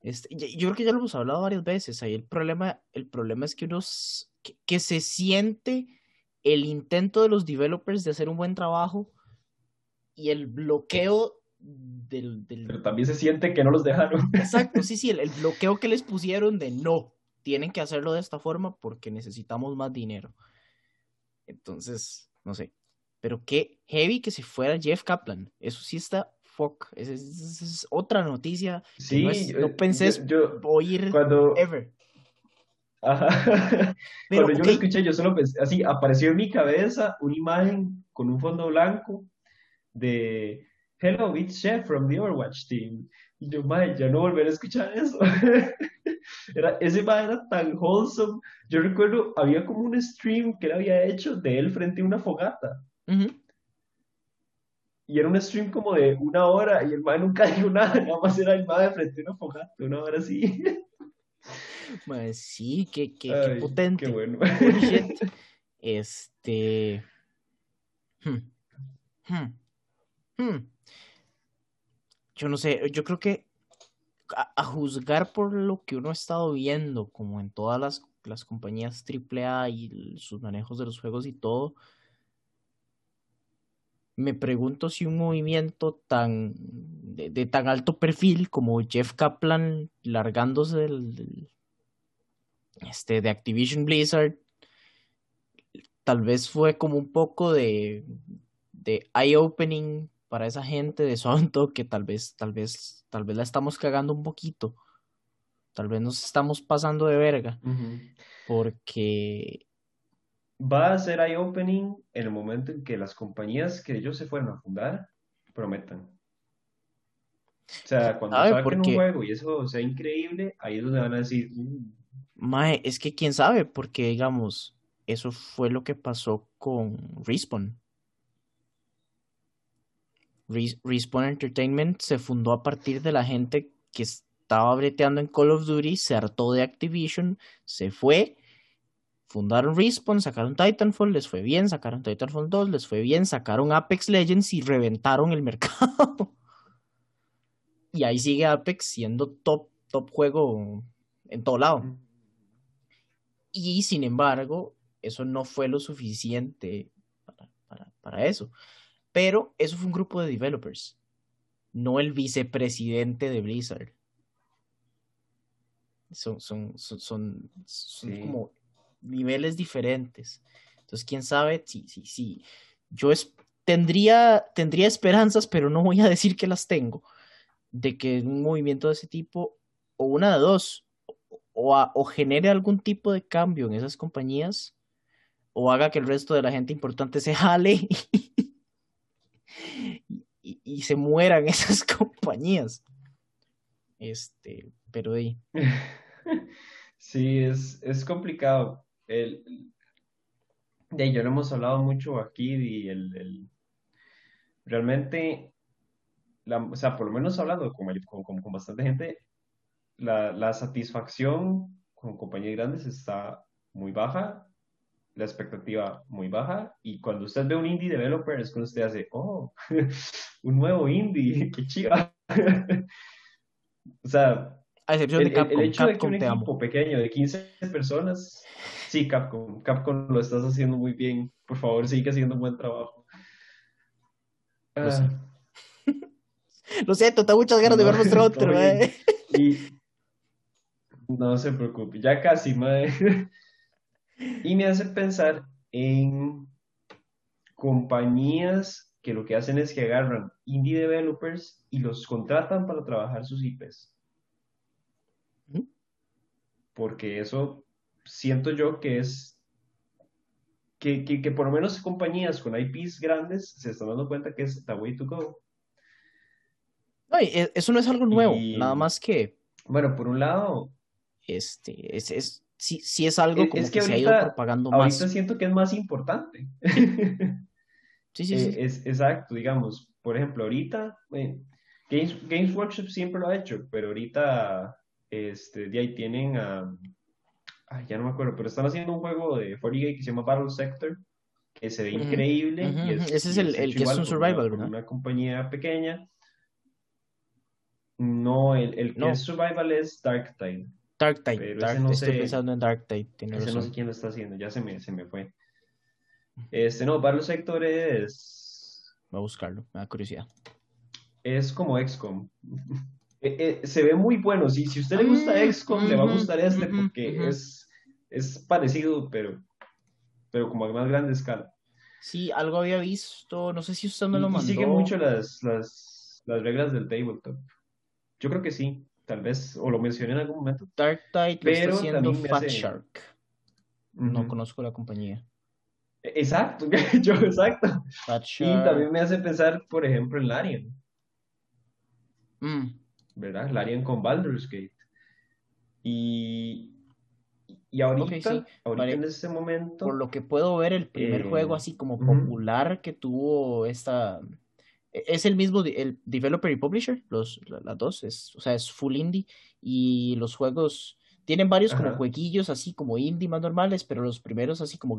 Este, yo creo que ya lo hemos hablado varias veces. Ahí el problema, el problema es que unos que se siente el intento de los developers de hacer un buen trabajo y el bloqueo del, Pero también se siente que no los dejaron. Exacto, sí, sí, el, bloqueo que les pusieron de no, tienen que hacerlo de esta forma porque necesitamos más dinero. Entonces, no sé. Pero qué heavy que se fuera Jeff Kaplan. Eso sí está fuck. Esa es, otra noticia. Sí, no, pensé yo, oír cuando, ever. Ajá. cuando yo lo escuché, yo solo pensé, así apareció en mi cabeza una imagen con un fondo blanco de hello, it's Chef from the Overwatch team. Y yo, madre, ya no volveré a escuchar eso. era, ese mae era tan wholesome. Yo recuerdo, había como un stream que él había hecho de él frente a una fogata. Y era un stream como de una hora y el mae nunca dijo nada, nada más era el mae frente a una fogata, una hora así. sí, qué, qué, potente. Qué bueno. Este. Hmm, hmm, hmm. Yo no sé, yo creo que a, juzgar por lo que uno ha estado viendo, como en todas las, las compañías AAA y sus manejos de los juegos y todo, me pregunto si un movimiento tan de, tan alto perfil como Jeff Kaplan largándose del, este, de Activision Blizzard tal vez fue como un poco de, de eye-opening para esa gente de Sonto que tal vez, tal vez, tal vez la estamos cagando un poquito. Tal vez nos estamos pasando de verga. Porque va a ser eye-opening en el momento en que las compañías que ellos se fueron a fundar prometan. O sea, cuando saquen un juego y eso sea increíble, ahí es donde van a decir. Mm". Mae, es que quién sabe, porque digamos, eso fue lo que pasó con Respawn. Respawn Entertainment se fundó a partir de la gente que estaba breteando en Call of Duty, se hartó de Activision, se fue, fundaron Respawn, sacaron Titanfall, les fue bien, sacaron Titanfall 2, les fue bien, sacaron Apex Legends y reventaron el mercado. y ahí sigue Apex siendo top, top juego en todo lado. Y sin embargo, eso no fue lo suficiente para, eso. Pero eso fue un grupo de developers, no el vicepresidente de Blizzard. Son, son, son, son, como niveles diferentes. Entonces, quién sabe, sí, sí, sí. Yo tendría, tendría esperanzas, pero no voy a decir que las tengo, de que un movimiento de ese tipo, o una de dos, o, o genere algún tipo de cambio en esas compañías, o haga que el resto de la gente importante se jale y, se mueran esas compañías. Este, pero ahí. Sí, es, es complicado. El, de ello lo hemos hablado mucho aquí y el, realmente, la, o sea, por lo menos hablando con, con, con bastante gente, la, la satisfacción con compañías grandes está muy baja la expectativa muy baja y cuando usted ve un indie developer es cuando usted hace, oh, un nuevo indie, qué chiva. o sea, a excepción el, de Capcom, el hecho de que un equipo pequeño de 15 personas, sí, Capcom, Capcom lo estás haciendo muy bien, por favor, sigue haciendo un buen trabajo. Lo, ah. lo siento, tengo muchas ganas de ver nuestro otro, eh. No se preocupe, ya casi, madre. Y me hace pensar en compañías que lo que hacen es que agarran indie developers y los contratan para trabajar sus IPs. Porque eso siento yo que es que, que, por lo menos compañías con IPs grandes se están dando cuenta que es the way to go. No, e, eso no es algo nuevo, nada más que. Bueno, por un lado. Este, es, es, sí, sí es algo como que, se ha ido propagando más. Ahorita siento que es más importante. Sí, sí, sí. Eh, es, exacto, digamos, por ejemplo, ahorita, eh, Games, Games Workshop siempre lo ha hecho, pero ahorita, este, de ahí tienen a, ya no me acuerdo, pero están haciendo un juego de 40 que se llama Battle Sector, que se ve increíble. y Ese es el, el que es un survival, ¿verdad? Una compañía pequeña. No, el, el que es survival es Dark Tide. Dark Tide. no estoy pensando en Dark Tide. ese no sé quién lo está haciendo, ya se me, se me fue. Este, no, para los sectores. Voy a buscarlo, me da curiosidad. Es como XCOM. Eh, eh, se ve muy bueno. Si, si a usted le gusta mm, XCOM, le va a gustar este porque es, es parecido, pero, pero como a más grande escala. Sí, algo había visto, no sé si usted me lo mandó. Y sigue mucho las, las, las reglas del tabletop. Yo creo que sí tal vez, o lo mencioné en algún momento. Dark Tide lo está haciendo Fat Shark. No conozco la compañía. E, exacto, yo exacto. Fat Shark. Y también me hace pensar, por ejemplo, en Larian. Mm. ¿Verdad? Larian con Baldur's Gate. Y, y ahorita, ahorita en este momento. Por lo que puedo ver, el primer eh, juego así como popular que tuvo esta es el mismo el developer y publisher, los, las dos, es, o sea, es full indie y los juegos Tienen varios como jueguillos así como indie más normales, pero los primeros así como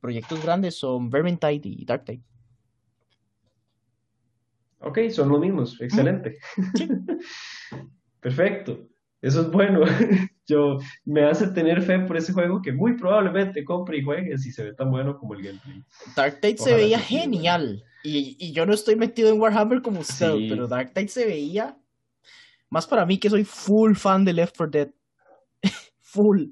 proyectos grandes son Vermintide y Darktide. Ok, son los mismos, excelente. Perfecto, eso es bueno. Yo me hace tener fe por ese juego que muy probablemente compre y juegue si se ve tan bueno como el gameplay. Darktide se veía genial. Y, y, yo no estoy metido en Warhammer como usted, pero Darktide se veía más para mí que soy full fan de Left 4 Dead. full.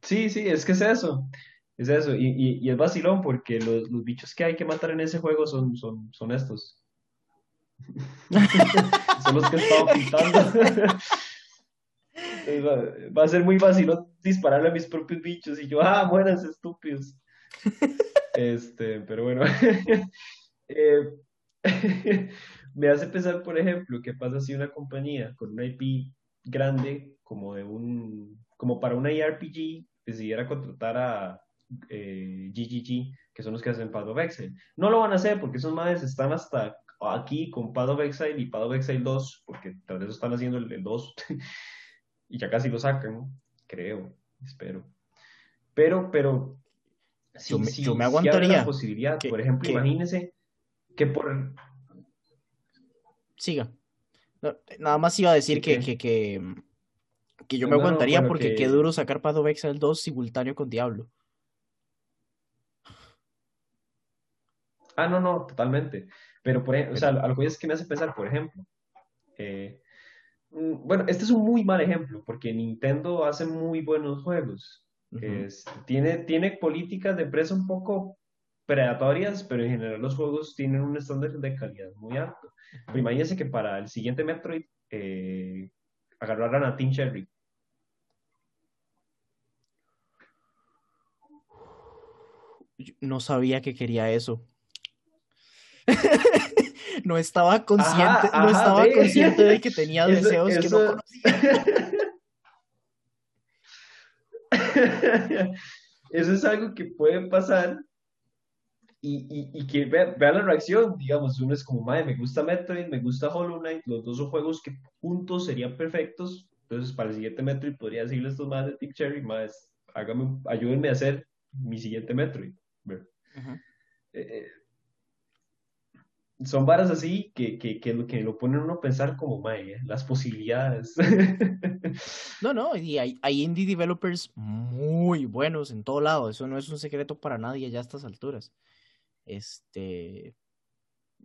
Sí, sí, es que es eso. Es eso. Y, y, es vacilón porque los, los, bichos que hay que matar en ese juego son, son, son estos. son los que he estado pintando. va, a ser muy fácil dispararle a mis propios bichos y yo, ah, buenas, estúpidos. Este, pero bueno. Eh, me hace pensar, por ejemplo, qué pasa si una compañía con una IP grande, como de un, como para una IRPG, decidiera contratar a eh, GGG, que son los que hacen Path of Exile. No lo van a hacer porque esos madres están hasta aquí con Path of Exile y Path of Exile 2, porque tal vez están haciendo el, 2 y ya casi lo sacan, creo, espero. Pero, pero, yo, me, yo me aguantaría. posibilidad, por ejemplo, imagínense que por... Siga. nada más iba a decir que, que, que, que, yo me aguantaría porque qué duro sacar Path of Exile 2 simultáneo con Diablo. Ah, no, no, totalmente. Pero, por ejemplo, o sea, a lo que es que me hace pensar, por ejemplo, eh, mm, bueno, este es un muy mal ejemplo, porque Nintendo hace muy buenos juegos. tiene, tiene políticas de empresa un poco predatorias, pero en general los juegos tienen un estándar de calidad muy alto. Pero imagínense que para el siguiente Metroid eh, agarraran a Team Cherry. No sabía que quería eso. no estaba consciente, no estaba consciente de que tenía deseos que no conocía. eso es algo que puede pasar y, y, que vea, la reacción, digamos, uno es como, madre, me gusta Metroid, me gusta Hollow Knight, los dos son juegos que juntos serían perfectos, entonces para el siguiente Metroid podría decirle a estos más de Team Cherry, más, hágame, ayúdenme a hacer mi siguiente Metroid. Eh, son varas así que, que, que, lo, que lo ponen uno a pensar como, madre, eh, las posibilidades. no, no, y hay, hay indie developers muy buenos en todo lado, eso no es un secreto para nadie ya a estas alturas. Este,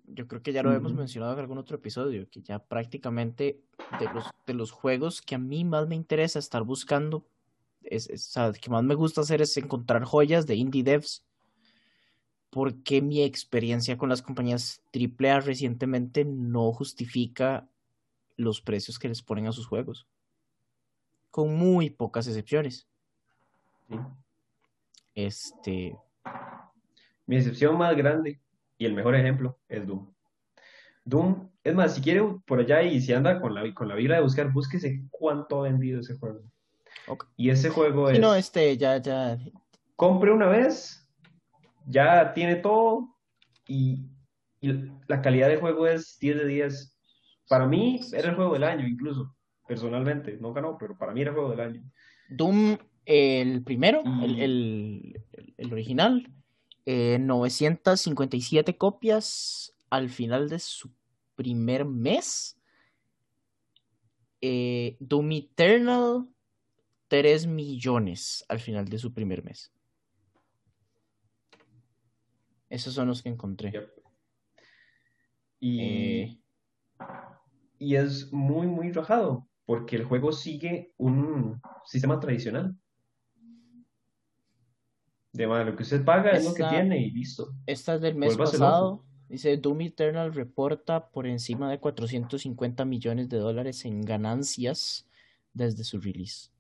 yo creo que ya lo hemos mencionado en algún otro episodio, que ya prácticamente de los, de los juegos que a mí más me interesa estar buscando, es, o que más me gusta hacer es encontrar joyas de indie devs, porque mi experiencia con las compañías AAA recientemente no justifica los precios que les ponen a sus juegos, con muy pocas excepciones. Este, mi excepción más grande y el mejor ejemplo es Doom. Doom, es más, si quiere por allá y si anda con la, con la vibra de buscar, búsquese cuánto ha vendido ese juego. Y ese juego es. no, este, ya, ya. Compre una vez, ya tiene todo y, la calidad de juego es 10 de 10. Para mí era el juego del año, incluso, personalmente. No ganó, pero para mí era el juego del año. Doom, el primero, el, el original, 957 eh, copias al final de su primer mes. Eh, Doom Eternal, 3 millones al final de su primer mes. Esos son los que encontré. Y, eh, y es muy, muy rajado, porque el juego sigue un sistema tradicional. De más, lo que usted paga es lo que tiene y listo. Esta es del mes pasado. Dice, Doom Eternal reporta por encima de 450 millones de dólares en ganancias desde su release.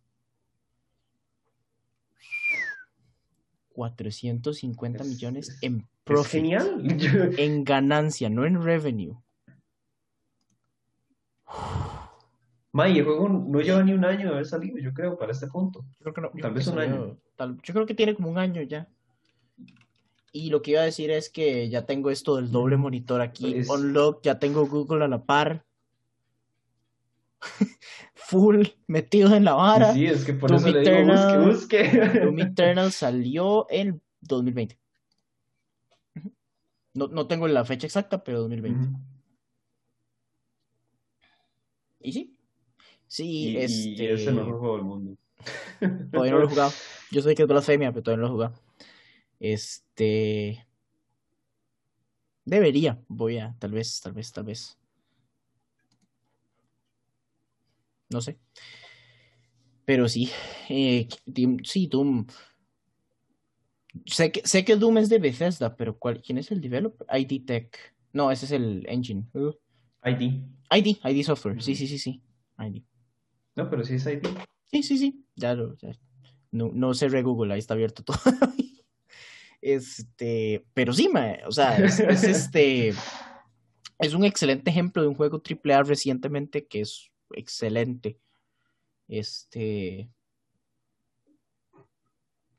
450 millones en profit. genial. En ganancia, no en revenue. May, el juego no lleva ni un año de haber salido, yo creo, para este punto. Yo creo que no. Tal vez un año. yo creo que tiene como un año ya. Y lo que iba a decir es que ya tengo esto del doble monitor aquí. Unlock, ya tengo Google a la par. full metido en la vara. Sí, es que por eso le digo, busque, busque. Doom Eternal salió en 2020. No, no tengo la fecha exacta, pero 2020. Y sí. Sí, este... es el mejor juego del mundo. Todavía no lo he jugado. Yo sé que es blasfemia, pero todavía no lo he jugado. Este. Debería, voy a, tal vez, tal vez, tal vez. No sé. Pero sí, eh, sí, Doom. Sé que, sé que Doom es de Bethesda, pero ¿cuál, ¿quién es el developer? ID Tech. No, ese es el engine. ID. ID, ID Software. Sí, sí, sí, sí. ID. No, pero sí es ID. Sí, sí, sí. Ya lo. No, no re Google, ahí está abierto todo. este. Pero sí, o sea, es, este. Es un excelente ejemplo de un juego AAA recientemente que es excelente. Este.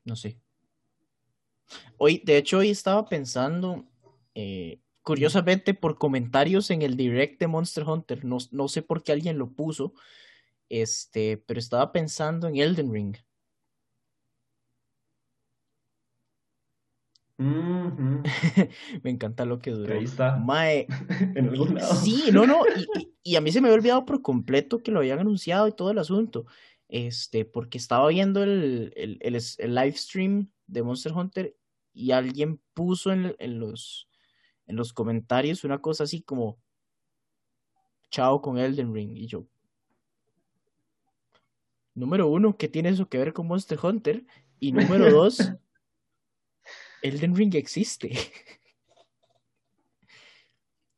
No sé. Hoy, de hecho, hoy estaba pensando. Eh, curiosamente, por comentarios en el direct de Monster Hunter, no, no sé por qué alguien lo puso este, pero estaba pensando en Elden Ring. me encanta lo que duró. Ahí está. Mae. en algún lado. Sí, no, no. Y, a mí se me había olvidado por completo que lo habían anunciado y todo el asunto. Este, porque estaba viendo el, el, el, live stream de Monster Hunter y alguien puso en, en, los, en los comentarios una cosa así como chao con Elden Ring. Y yo, número uno, ¿qué tiene eso que ver con Monster Hunter? Y número dos, Elden Ring existe.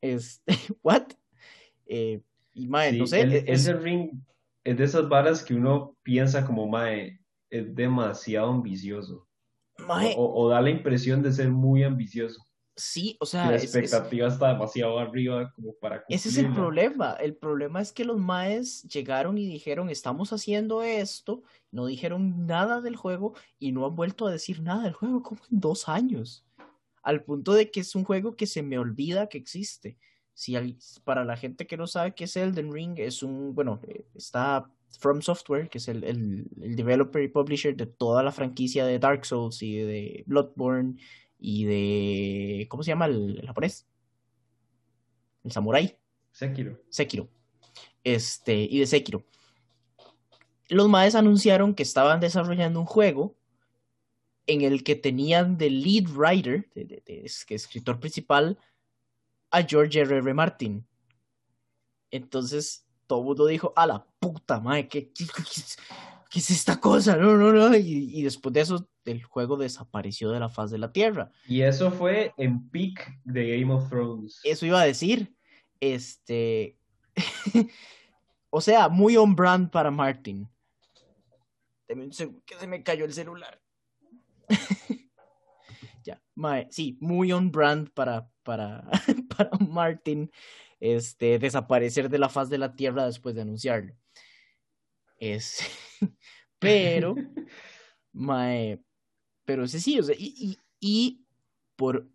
Este, ¿what? Eh, y mae, no sé. Elden Ring es de esas varas que uno piensa como mae, es demasiado ambicioso. o, da la impresión de ser muy ambicioso. Sí, o sea. la expectativa está demasiado arriba como para. Ese es el problema. El problema es que los maes llegaron y dijeron: Estamos haciendo esto. No dijeron nada del juego y no han vuelto a decir nada del juego como en dos años. Al punto de que es un juego que se me olvida que existe. Si para la gente que no sabe qué es Elden Ring, es un. Bueno, eh, está From Software, que es el, el, el developer y publisher de toda la franquicia de Dark Souls y de Bloodborne y de. ¿Cómo se llama el, japonés? El samurai. Sekiro. Sekiro. Este, y de Sekiro. Los maes anunciaron que estaban desarrollando un juego en el que tenían de lead writer, de, escritor principal, a George R. R. Martin. Entonces, todo el mundo dijo, a la puta madre, ¿qué, qué, es esta cosa? No, no, no. y, después de eso el juego desapareció de la faz de la Tierra. Y eso fue en peak de Game of Thrones. Eso iba a decir. Este. o sea, muy on brand para Martin. que se me cayó el celular. ya, sí, muy on brand para, para, para Martin este, desaparecer de la faz de la Tierra después de anunciarlo. Es, pero, mae, pero ese sí, o sea, y, y, por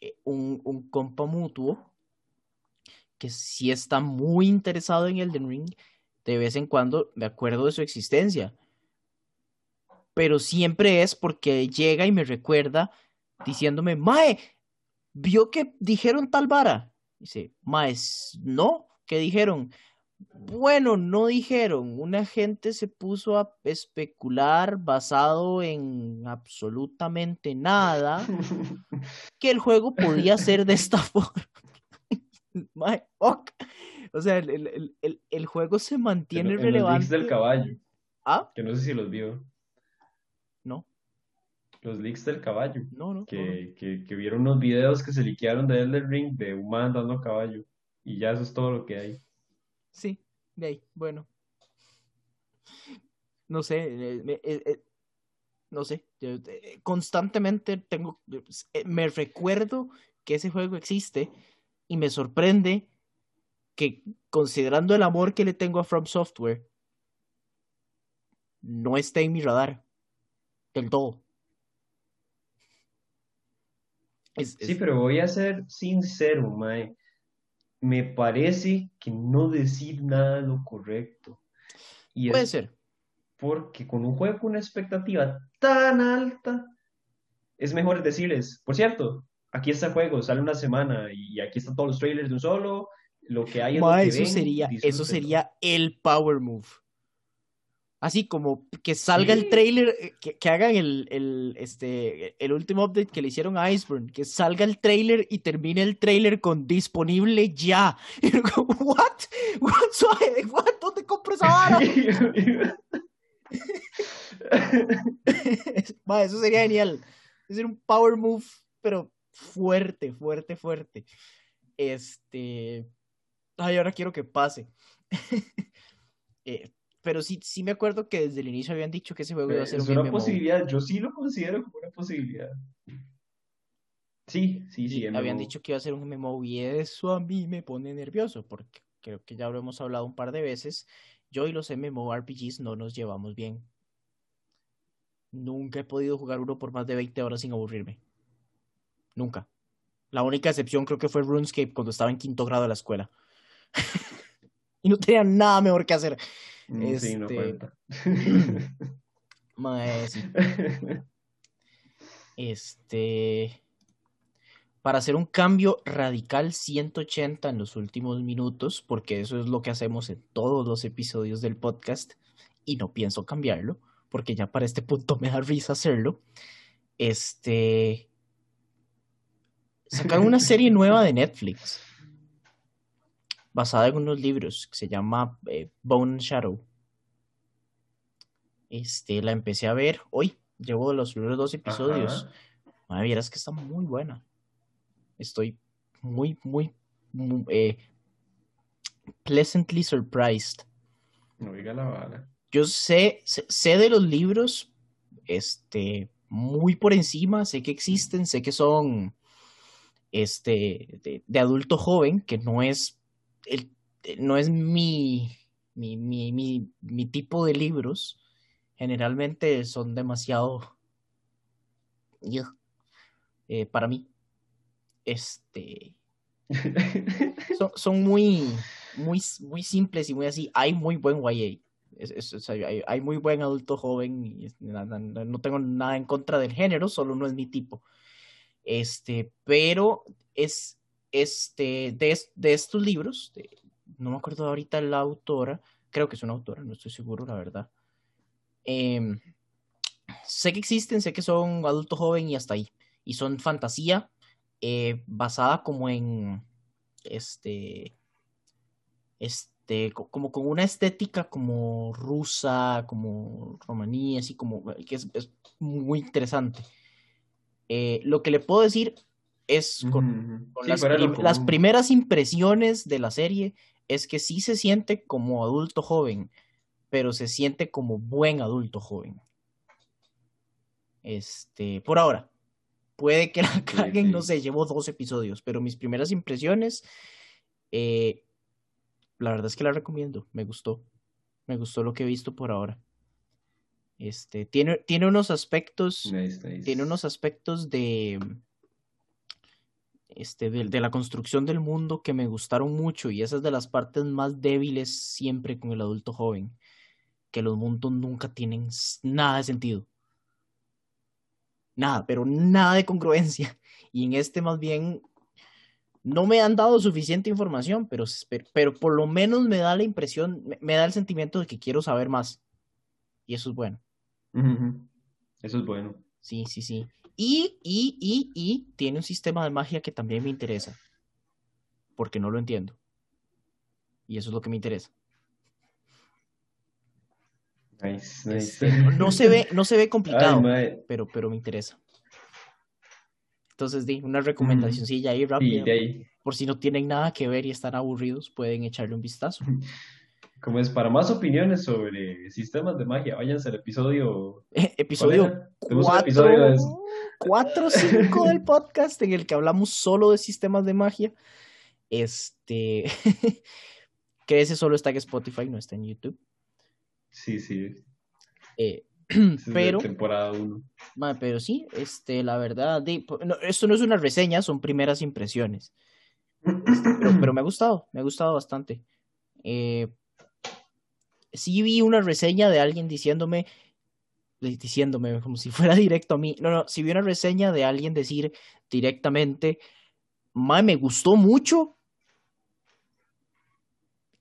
eh, un, un, compa mutuo que sí está muy interesado en Elden Ring, de vez en cuando me acuerdo de su existencia. Pero siempre es porque llega y me recuerda diciéndome, Mae, vio que dijeron tal vara. Dice, Mae, no, ¿qué dijeron? Bueno, no dijeron, una gente se puso a especular basado en absolutamente nada que el juego podía ser de esta forma. O sea, el, juego se mantiene relevante. Los leaks del caballo. ¿Ah? Que no sé si los vio. No. Los leaks del caballo. No, no. Que, Que, vieron unos videos que se liquearon de Elden Ring de un man dando caballo. Y ya eso es todo lo que hay. Sí, de ahí, bueno. No sé, eh, eh, eh, no sé, constantemente tengo, me recuerdo que ese juego existe y me sorprende que considerando el amor que le tengo a From Software, no esté en mi radar del todo. sí, pero voy a ser sincero, Mae me parece que no decir nada lo correcto. Y Puede ser. Porque con un juego con una expectativa tan alta, es mejor decirles, por cierto, aquí está el juego, sale una semana y aquí están todos los trailers de un solo, lo que hay en eso sería, eso sería el power move. Así como que salga el trailer, eh, que, hagan el, el, este, el último update que le hicieron a Iceburn, que salga el trailer y termine el trailer con disponible ya. Y ¿what? ¿What? ¿What? ¿Dónde compro esa vara? eso sería genial. Es un power move, pero fuerte, fuerte, fuerte. Este. Ay, ahora quiero que pase. eh, pero sí, sí me acuerdo que desde el inicio habían dicho que ese juego iba a ser es una posibilidad, yo sí lo considero como una posibilidad. Sí, sí, sí. habían dicho que iba a ser un MMO y eso a mí me pone nervioso porque creo que ya lo hemos hablado un par de veces. Yo y los MMORPGs no nos llevamos bien. Nunca he podido jugar uno por más de 20 horas sin aburrirme. Nunca. La única excepción creo que fue RuneScape cuando estaba en quinto grado de la escuela. y no tenía nada mejor que hacer. Mm, sí, no este. Este. Para hacer un cambio radical 180 en los últimos minutos, porque eso es lo que hacemos en todos los episodios del podcast, y no pienso cambiarlo, porque ya para este punto me da risa hacerlo. Este. Sacaron una serie nueva de Netflix basada en unos libros que se llama eh, Bone Shadow. Este, la empecé a ver hoy. Llevo los primeros dos episodios. Madre, vieras que está muy buena. Estoy muy, muy, eh, pleasantly surprised. No diga la bala. Yo sé, sé, de los libros, este, muy por encima, sé que existen, sé que son, este, de, de adulto joven, que no es eh, no es mi, mi, mi, mi, mi tipo de libros. Generalmente son demasiado eh, para mí. Este son, son, muy, muy, muy simples y muy así. Hay muy buen YA. hay, muy buen adulto joven. No tengo nada en contra del género, solo no es mi tipo. Este, pero es este, de, estos libros, no me acuerdo ahorita la autora, creo que es una autora, no estoy seguro, la verdad. Em, sé que existen, sé que son adulto joven y hasta ahí. Y son fantasía eh, basada como en este este como con una estética como rusa como romaní así como que es, muy interesante eh, lo que le puedo decir es con, las, primeras impresiones de la serie es que sí se siente como adulto joven, pero se siente como buen adulto joven. Este, por ahora. Puede que la caguen, no sé, llevo dos episodios, pero mis primeras impresiones, eh, la verdad es que la recomiendo, me gustó. Me gustó lo que he visto por ahora. Este, tiene, tiene unos aspectos, tiene unos aspectos de, este, de, la construcción del mundo que me gustaron mucho y esa es de las partes más débiles siempre con el adulto joven, que los mundos nunca tienen nada de sentido. Nada, pero nada de congruencia. Y en este más bien no me han dado suficiente información, pero, pero, por lo menos me da la impresión, me, da el sentimiento de que quiero saber más. Y eso es bueno. Eso es bueno. Sí, sí, sí. Y, y, y, y tiene un sistema de magia que también me interesa. Porque no lo entiendo. Y eso es lo que me interesa. Nice, este, no, se ve, no se ve complicado, pero, pero me interesa. Entonces, di, una recomendación sí, ahí rápida. Por si no tienen nada que ver y están aburridos, pueden echarle un vistazo. Como es, para más opiniones sobre sistemas de magia, váyanse al episodio... episodio 4 o 5 del podcast en el que hablamos solo de sistemas de magia. Este... que ese solo está en Spotify, no está en YouTube. Sí, sí. Eh, pero... temporada 1. Pero sí, este, la verdad, esto no es una reseña, son primeras impresiones. Este, pero, pero, me ha gustado, me ha gustado bastante. Eh, sí vi una reseña de alguien diciéndome, diciéndome como si fuera directo a mí. No, no, sí vi una reseña de alguien decir directamente, Mae, me gustó mucho.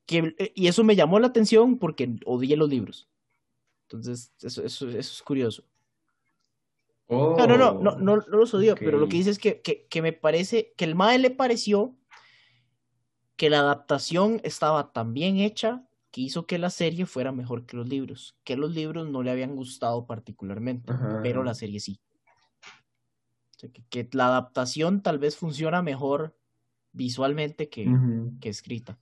Que, eh, y eso me llamó la atención porque odié los libros. Entonces, eso, eso, eso es curioso. no, no, no, no, no, los odio, pero lo que dice es que, que, que me parece que el Mae le pareció que la adaptación estaba tan bien hecha que hizo que la serie fuera mejor que los libros, que los libros no le habían gustado particularmente, pero la serie sí. que, la adaptación tal vez funciona mejor visualmente que, que, escrita.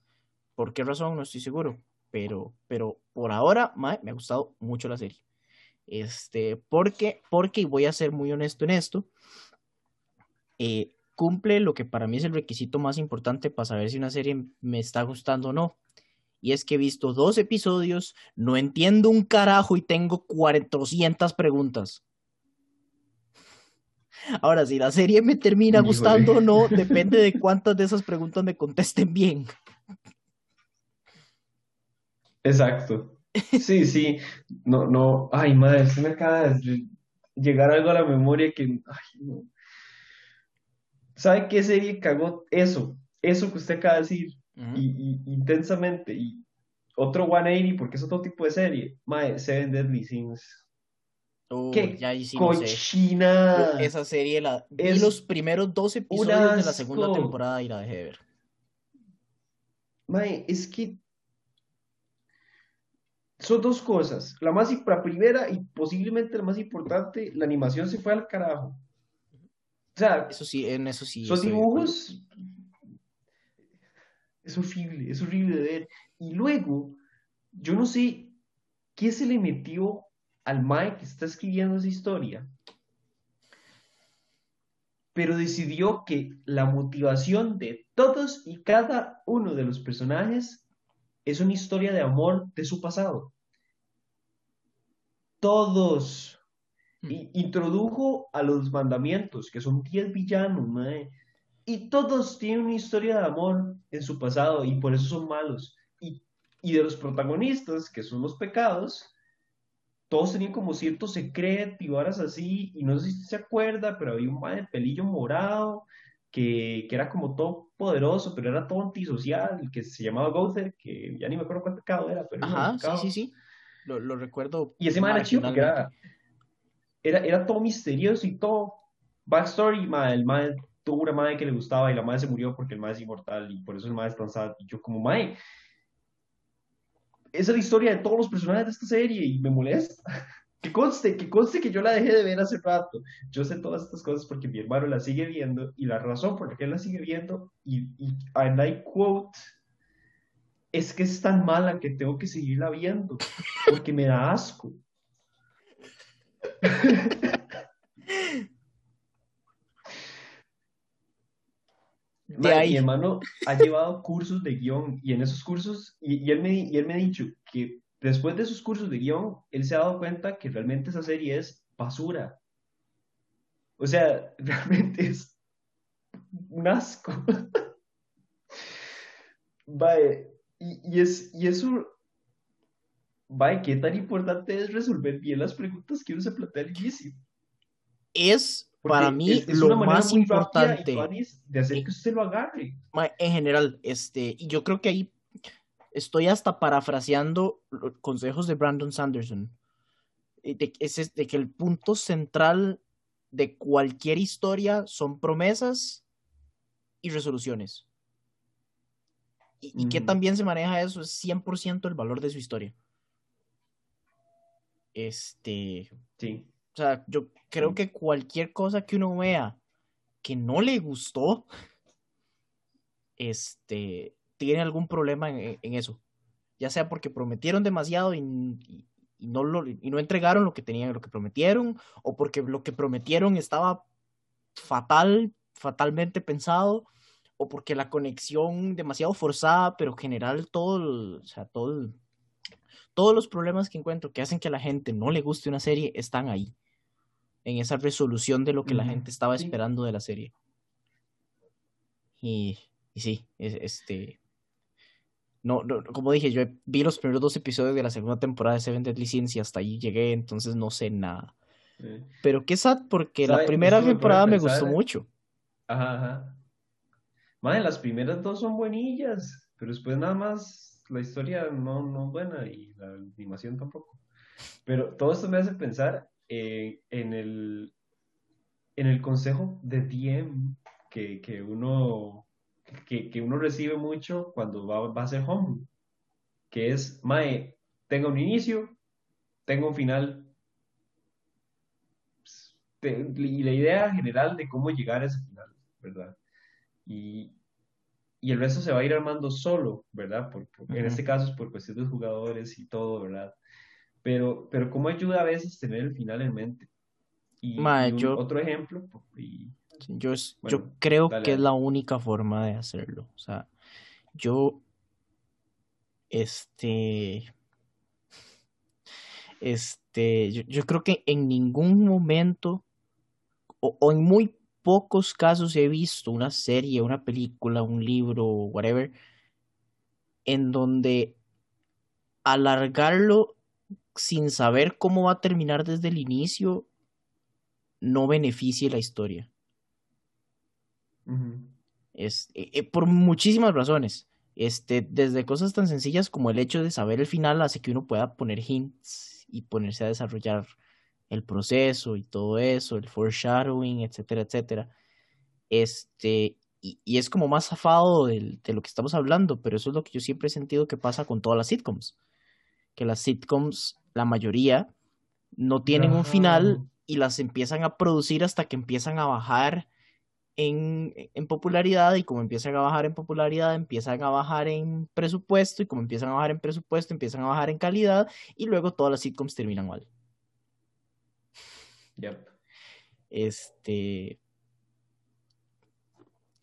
¿Por qué razón? No estoy seguro, pero, pero por ahora me ha gustado mucho la serie. Este, porque, porque, y voy a ser muy honesto en esto, eh, cumple lo que para mí es el requisito más importante para saber si una serie me está gustando o no. Y es que he visto dos episodios, no entiendo un carajo y tengo 400 preguntas. Ahora, si la serie me termina gustando o no, depende de cuántas de esas preguntas me contesten bien. Exacto. Sí, sí. No, no. Ay, madre, se me acaba de llegar algo a la memoria que. Ay, no. ¿Sabe qué serie cagó eso? Eso que usted acaba de decir. Y, intensamente. Y otro 180, porque es otro tipo de serie. Mae, Seven Deadly Sins. ¡Qué cochina! Esa serie, la, vi los primeros dos episodios de la segunda temporada y la dejé de ver. Mae, es que son dos cosas. La más la primera y posiblemente la más importante, la animación se fue al carajo. O sea, eso sí, en eso sí. Son dibujos. Es horrible, es horrible de ver. Y luego, yo no sé qué se le metió al Mike que está escribiendo esa historia, pero decidió que la motivación de todos y cada uno de los personajes es una historia de amor de su pasado. Todos introdujo a los mandamientos, que son 10 villanos, y todos tienen una historia de amor en su pasado y por eso son malos. Y, de los protagonistas, que son los pecados, todos tenían como cierto secreto y varas así, y no sé si se acuerda, pero había un madre de pelillo morado que, era como todo poderoso, pero era todo antisocial, que se llamaba Gother, que ya ni me acuerdo cuál pecado era, pero Ajá, sí, sí, sí. Lo, lo recuerdo. Y ese madre era chido porque era, era, todo misterioso y todo backstory, el madre tuvo una madre que le gustaba y la madre se murió porque el madre es inmortal y por eso el madre es tan sad. Y yo como, madre, esa es la historia de todos los personajes de esta serie y me molesta. Que conste, que conste que yo la dejé de ver hace rato. Yo sé todas estas cosas porque mi hermano la sigue viendo y la razón por la que él la sigue viendo y, y and I quote es que es tan mala que tengo que seguirla viendo porque me da asco. Mi hermano ha llevado cursos de guion y en esos cursos, y, él me, y él me ha dicho que después de esos cursos de guion, él se ha dado cuenta que realmente esa serie es basura. O sea, realmente es un asco. Vale, y, y, es, y eso Vaya, ¿qué tan importante es resolver bien las preguntas que uno se plantea al inicio? Es para mí lo más importante de hacer que usted lo agarre. En general, este, y yo creo que ahí estoy hasta parafraseando consejos de Brandon Sanderson. De, es de que el punto central de cualquier historia son promesas y resoluciones. Y, y que también se maneja eso es 100% el valor de su historia. Este. Sí. O sea, yo creo que cualquier cosa que uno vea que no le gustó, este, tiene algún problema en, eso. Ya sea porque prometieron demasiado y, no lo, y no entregaron lo que tenían, lo que prometieron, o porque lo que prometieron estaba fatal, fatalmente pensado, o porque la conexión demasiado forzada, pero en general todo, o sea, todo todos los problemas que encuentro que hacen que a la gente no le guste una serie están ahí, en esa resolución de lo que la gente estaba esperando de la serie. Y, y sí, este... no, como dije, yo vi los primeros dos episodios de la segunda temporada de Seven Deadly Sins y hasta ahí llegué, entonces no sé nada. Pero qué sad, porque la primera temporada me gustó mucho. Ajá, ajá. Madre, las primeras dos son buenillas, pero después nada más la historia no, no es buena y la animación tampoco. Pero todo esto me hace pensar eh, en, el, en el consejo de DM que, que uno que, uno recibe mucho cuando va, va a ser home, que es, Mae, tenga un inicio, tenga un final. y la idea general de cómo llegar a ese final, ¿verdad? Y, el resto se va a ir armando solo, ¿verdad? Por, En este caso es por cuestiones de jugadores y todo, ¿verdad? Pero, pero cómo ayuda a veces tener el final en mente. Y, otro ejemplo, y, yo, yo creo que es la única forma de hacerlo. O sea, yo, este, este, yo, creo que en ningún momento, o, en muy pocos casos he visto una serie, una película, un libro, whatever, en donde alargarlo sin saber cómo va a terminar desde el inicio no beneficie la historia. Es, eh, eh, por muchísimas razones. Este, desde cosas tan sencillas como el hecho de saber el final hace que uno pueda poner hints y ponerse a desarrollar el proceso y todo eso, el foreshadowing, etcétera, etcétera. Este, y, es como más zafado de, lo que estamos hablando, pero eso es lo que yo siempre he sentido que pasa con todas las sitcoms. Que las sitcoms, la mayoría, no tienen un final y las empiezan a producir hasta que empiezan a bajar en, popularidad y como empiezan a bajar en popularidad, empiezan a bajar en presupuesto y como empiezan a bajar en presupuesto, empiezan a bajar en calidad y luego todas las sitcoms terminan mal. Este...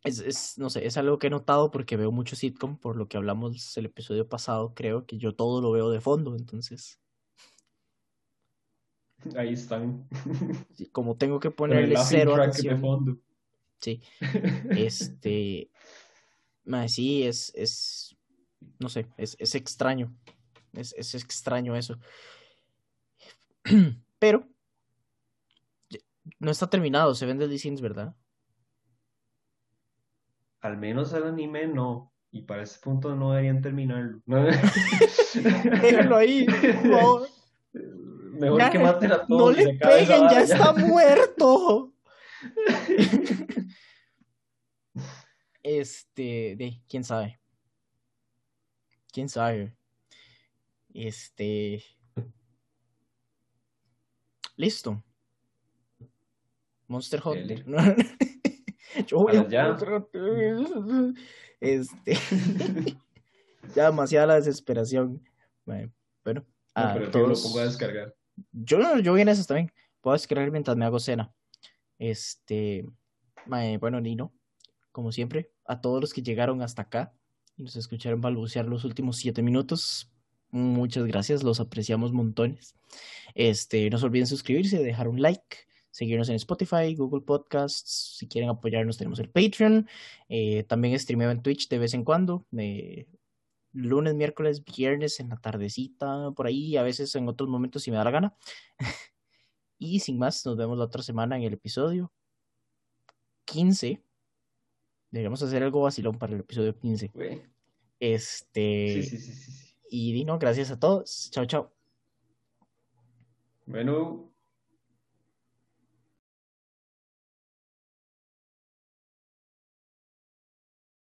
Es, no sé, es algo que he notado porque veo mucho sitcom, por lo que hablamos el episodio pasado, creo que yo todo lo veo de fondo, entonces... Ahí están. como tengo que ponerle cero atención. De fondo. Sí. Este. sí, es, es. No sé, es, es extraño. Es, es extraño eso. Pero. No está terminado, se vende el ¿verdad? Al menos el anime no. Y para ese punto no deberían terminarlo. Déjenlo ahí, por Mejor que maten a todos. No le peguen, ya está muerto. Este, de, quién sabe. Quién sabe. Este. Listo. Monster Hunter. Yo voy a ya. Este. ya demasiada la desesperación. Bueno, bueno a pero todos... lo pongo a descargar. Yo, yo voy en eso también. Puedo descargar mientras me hago cena. Este. Bueno, Nino como siempre, a todos los que llegaron hasta acá y nos escucharon balbucear los últimos siete minutos. Muchas gracias, los apreciamos montones. Este, no se olviden suscribirse, dejar un like, seguirnos en Spotify, Google Podcasts. Si quieren apoyarnos, tenemos el Patreon. Eh, también streameo en Twitch de vez en cuando. Lunes, miércoles, viernes en la tardecita, por ahí, a veces en otros momentos si me da la gana. y sin más, nos vemos la otra semana en el episodio 15 Deberíamos hacer algo vacilón para el episodio 15. Este. Sí, sí, sí, sí, Y Dino, gracias a todos. Chao, chao. Bueno.